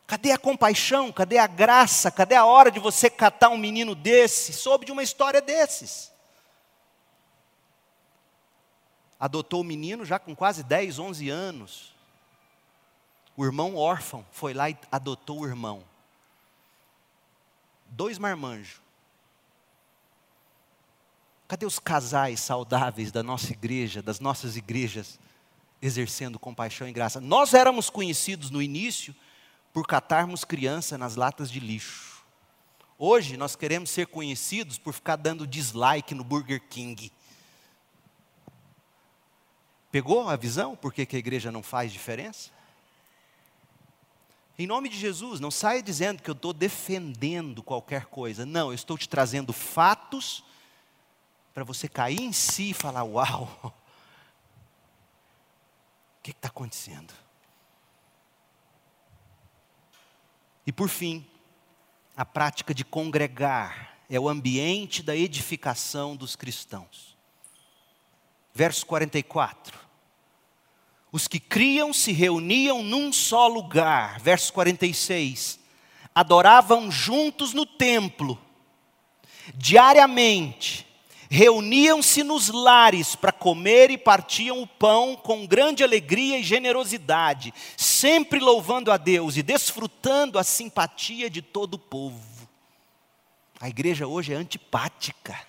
Cadê a compaixão? Cadê a graça? Cadê a hora de você catar um menino desse? Soube de uma história desses. Adotou o menino já com quase 10, 11 anos. O irmão órfão foi lá e adotou o irmão. Dois marmanjos. Cadê os casais saudáveis da nossa igreja, das nossas igrejas, exercendo compaixão e graça? Nós éramos conhecidos no início por catarmos criança nas latas de lixo. Hoje nós queremos ser conhecidos por ficar dando dislike no Burger King. Pegou a visão? Por que, que a igreja não faz diferença? Em nome de Jesus, não saia dizendo que eu estou defendendo qualquer coisa. Não, eu estou te trazendo fatos para você cair em si e falar: Uau, o que está acontecendo? E por fim, a prática de congregar é o ambiente da edificação dos cristãos. Verso 44. Os que criam se reuniam num só lugar. Verso 46. Adoravam juntos no templo, diariamente reuniam-se nos lares para comer e partiam o pão com grande alegria e generosidade, sempre louvando a Deus e desfrutando a simpatia de todo o povo. A igreja hoje é antipática.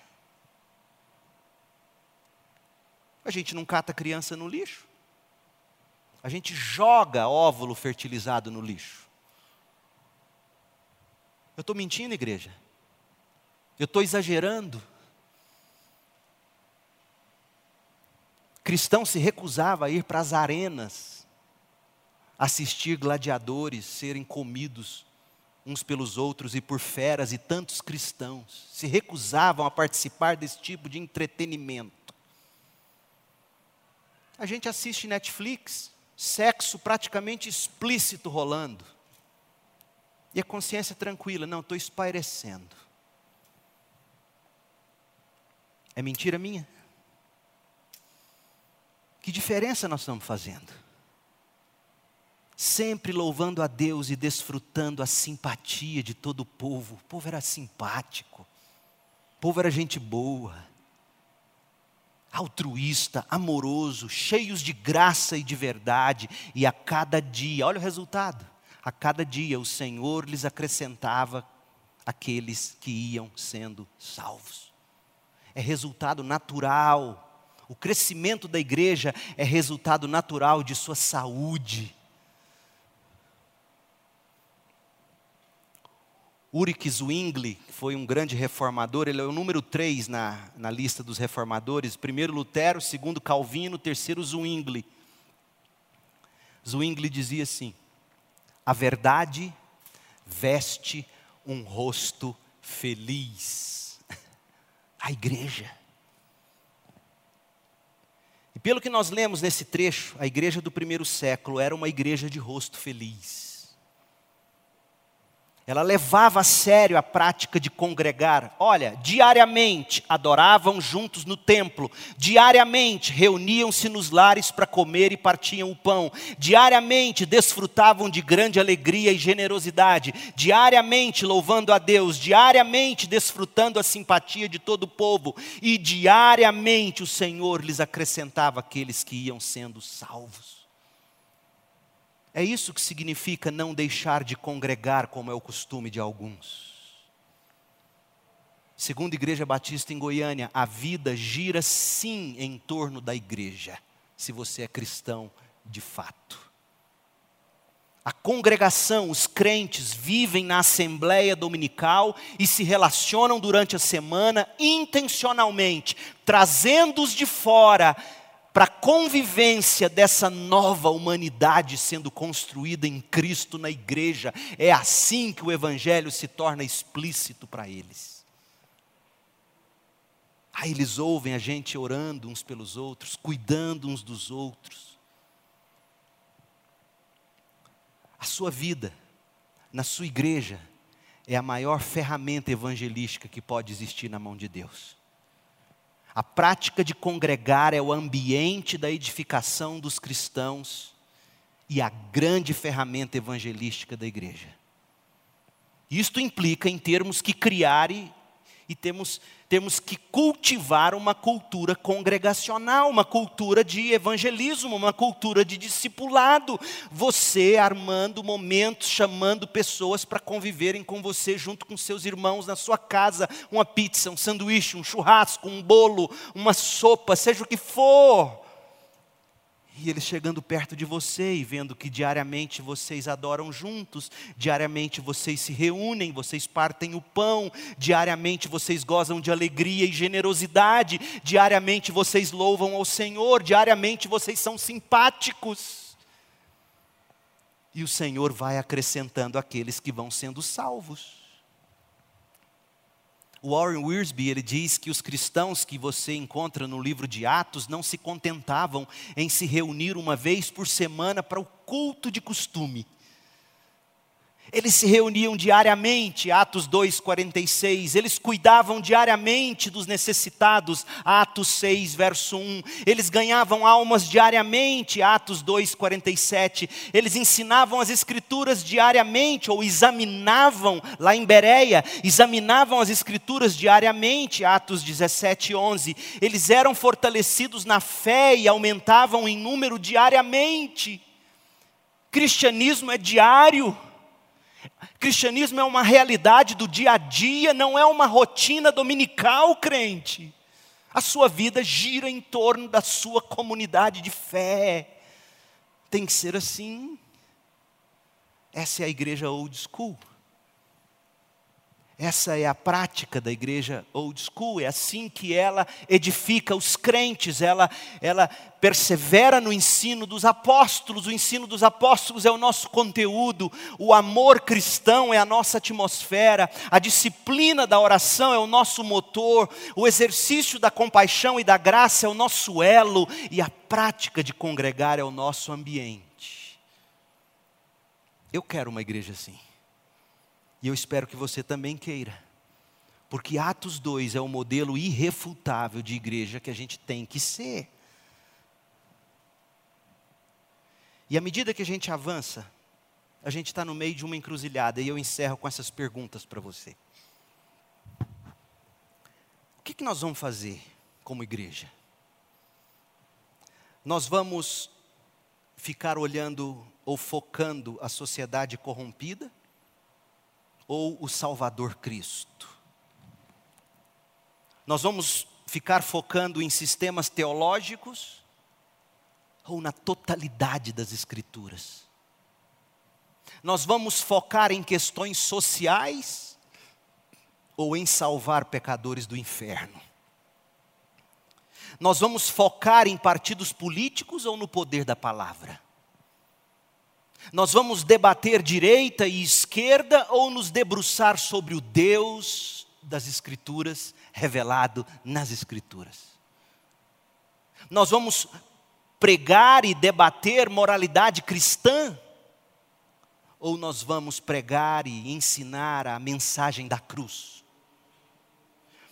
A gente não cata criança no lixo. A gente joga óvulo fertilizado no lixo. Eu estou mentindo, igreja? Eu estou exagerando? Cristão se recusava a ir para as arenas, assistir gladiadores serem comidos uns pelos outros e por feras, e tantos cristãos se recusavam a participar desse tipo de entretenimento. A gente assiste Netflix, sexo praticamente explícito rolando. E a consciência tranquila, não, estou espairecendo. É mentira minha? Que diferença nós estamos fazendo? Sempre louvando a Deus e desfrutando a simpatia de todo o povo. O povo era simpático, o povo era gente boa, altruísta, amoroso, cheios de graça e de verdade, e a cada dia, olha o resultado: a cada dia o Senhor lhes acrescentava aqueles que iam sendo salvos. É resultado natural o crescimento da igreja é resultado natural de sua saúde. Ulrich Zwingli, que foi um grande reformador, ele é o número 3 na, na lista dos reformadores. Primeiro Lutero, segundo Calvino, terceiro Zwingli. Zwingli dizia assim: a verdade veste um rosto feliz. A igreja pelo que nós lemos nesse trecho, a igreja do primeiro século era uma igreja de rosto feliz. Ela levava a sério a prática de congregar. Olha, diariamente adoravam juntos no templo, diariamente reuniam-se nos lares para comer e partiam o pão, diariamente desfrutavam de grande alegria e generosidade, diariamente louvando a Deus, diariamente desfrutando a simpatia de todo o povo, e diariamente o Senhor lhes acrescentava aqueles que iam sendo salvos. É isso que significa não deixar de congregar, como é o costume de alguns. Segundo a Igreja Batista em Goiânia, a vida gira sim em torno da igreja, se você é cristão de fato. A congregação, os crentes vivem na assembleia dominical e se relacionam durante a semana intencionalmente, trazendo-os de fora para a convivência dessa nova humanidade sendo construída em Cristo na igreja. É assim que o Evangelho se torna explícito para eles. Aí eles ouvem a gente orando uns pelos outros, cuidando uns dos outros. A sua vida, na sua igreja, é a maior ferramenta evangelística que pode existir na mão de Deus. A prática de congregar é o ambiente da edificação dos cristãos e a grande ferramenta evangelística da igreja. Isto implica em termos que criar e, temos temos que cultivar uma cultura congregacional, uma cultura de evangelismo, uma cultura de discipulado. Você armando momentos, chamando pessoas para conviverem com você, junto com seus irmãos na sua casa, uma pizza, um sanduíche, um churrasco, um bolo, uma sopa, seja o que for. E ele chegando perto de você e vendo que diariamente vocês adoram juntos, diariamente vocês se reúnem, vocês partem o pão, diariamente vocês gozam de alegria e generosidade, diariamente vocês louvam ao Senhor, diariamente vocês são simpáticos. E o Senhor vai acrescentando aqueles que vão sendo salvos. Warren Wiersbe ele diz que os cristãos que você encontra no livro de Atos não se contentavam em se reunir uma vez por semana para o culto de costume. Eles se reuniam diariamente, Atos 2:46. Eles cuidavam diariamente dos necessitados, Atos 6, verso 1. Eles ganhavam almas diariamente, Atos 2:47. Eles ensinavam as escrituras diariamente ou examinavam lá em Bereia, examinavam as escrituras diariamente, Atos 17:11. Eles eram fortalecidos na fé e aumentavam em número diariamente. Cristianismo é diário. Cristianismo é uma realidade do dia a dia, não é uma rotina dominical, crente. A sua vida gira em torno da sua comunidade de fé. Tem que ser assim. Essa é a igreja old school. Essa é a prática da igreja old school, é assim que ela edifica os crentes, ela, ela persevera no ensino dos apóstolos. O ensino dos apóstolos é o nosso conteúdo, o amor cristão é a nossa atmosfera, a disciplina da oração é o nosso motor, o exercício da compaixão e da graça é o nosso elo, e a prática de congregar é o nosso ambiente. Eu quero uma igreja assim. E eu espero que você também queira. Porque Atos 2 é o modelo irrefutável de igreja que a gente tem que ser. E à medida que a gente avança, a gente está no meio de uma encruzilhada e eu encerro com essas perguntas para você. O que, que nós vamos fazer como igreja? Nós vamos ficar olhando ou focando a sociedade corrompida? Ou o Salvador Cristo. Nós vamos ficar focando em sistemas teológicos ou na totalidade das Escrituras? Nós vamos focar em questões sociais ou em salvar pecadores do inferno? Nós vamos focar em partidos políticos ou no poder da palavra? Nós vamos debater direita e esquerda ou nos debruçar sobre o Deus das Escrituras revelado nas Escrituras? Nós vamos pregar e debater moralidade cristã? Ou nós vamos pregar e ensinar a mensagem da cruz?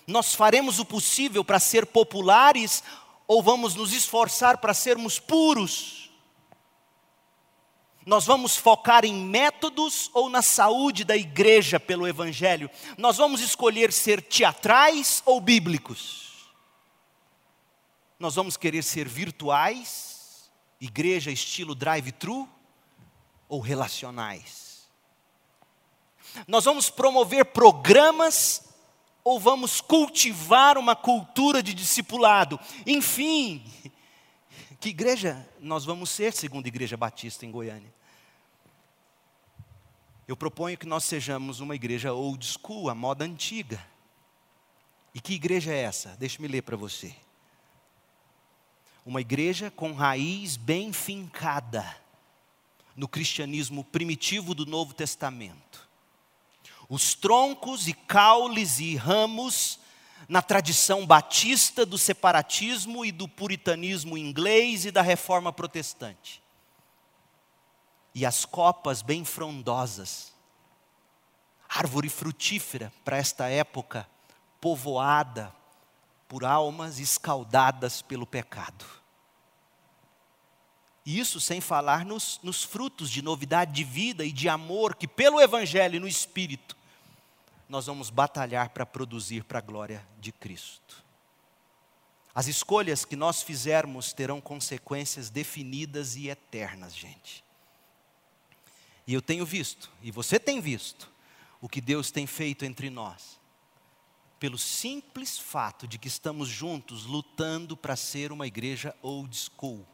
Nós faremos o possível para ser populares ou vamos nos esforçar para sermos puros? Nós vamos focar em métodos ou na saúde da igreja pelo Evangelho? Nós vamos escolher ser teatrais ou bíblicos? Nós vamos querer ser virtuais, igreja estilo drive-thru, ou relacionais? Nós vamos promover programas ou vamos cultivar uma cultura de discipulado? Enfim, que igreja nós vamos ser, segundo a Igreja Batista em Goiânia? Eu proponho que nós sejamos uma igreja old school, a moda antiga. E que igreja é essa? Deixe-me ler para você. Uma igreja com raiz bem fincada no cristianismo primitivo do Novo Testamento. Os troncos e caules e ramos na tradição batista do separatismo e do puritanismo inglês e da reforma protestante. E as copas bem frondosas, árvore frutífera para esta época, povoada por almas escaldadas pelo pecado. Isso sem falar nos, nos frutos de novidade de vida e de amor que, pelo Evangelho e no Espírito, nós vamos batalhar para produzir para a glória de Cristo. As escolhas que nós fizermos terão consequências definidas e eternas, gente. E eu tenho visto, e você tem visto, o que Deus tem feito entre nós, pelo simples fato de que estamos juntos lutando para ser uma igreja old school.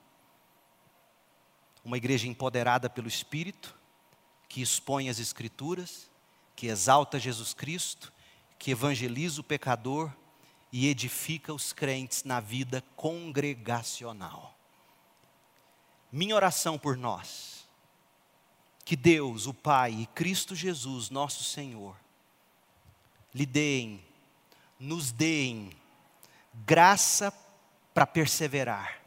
Uma igreja empoderada pelo Espírito, que expõe as Escrituras, que exalta Jesus Cristo, que evangeliza o pecador e edifica os crentes na vida congregacional. Minha oração por nós, que Deus, o Pai e Cristo Jesus, nosso Senhor, lhe deem, nos deem graça para perseverar,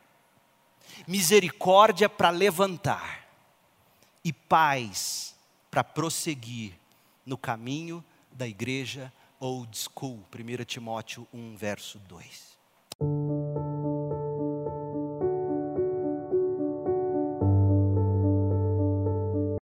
misericórdia para levantar e paz para prosseguir no caminho da igreja old school. 1 Timóteo 1, verso 2.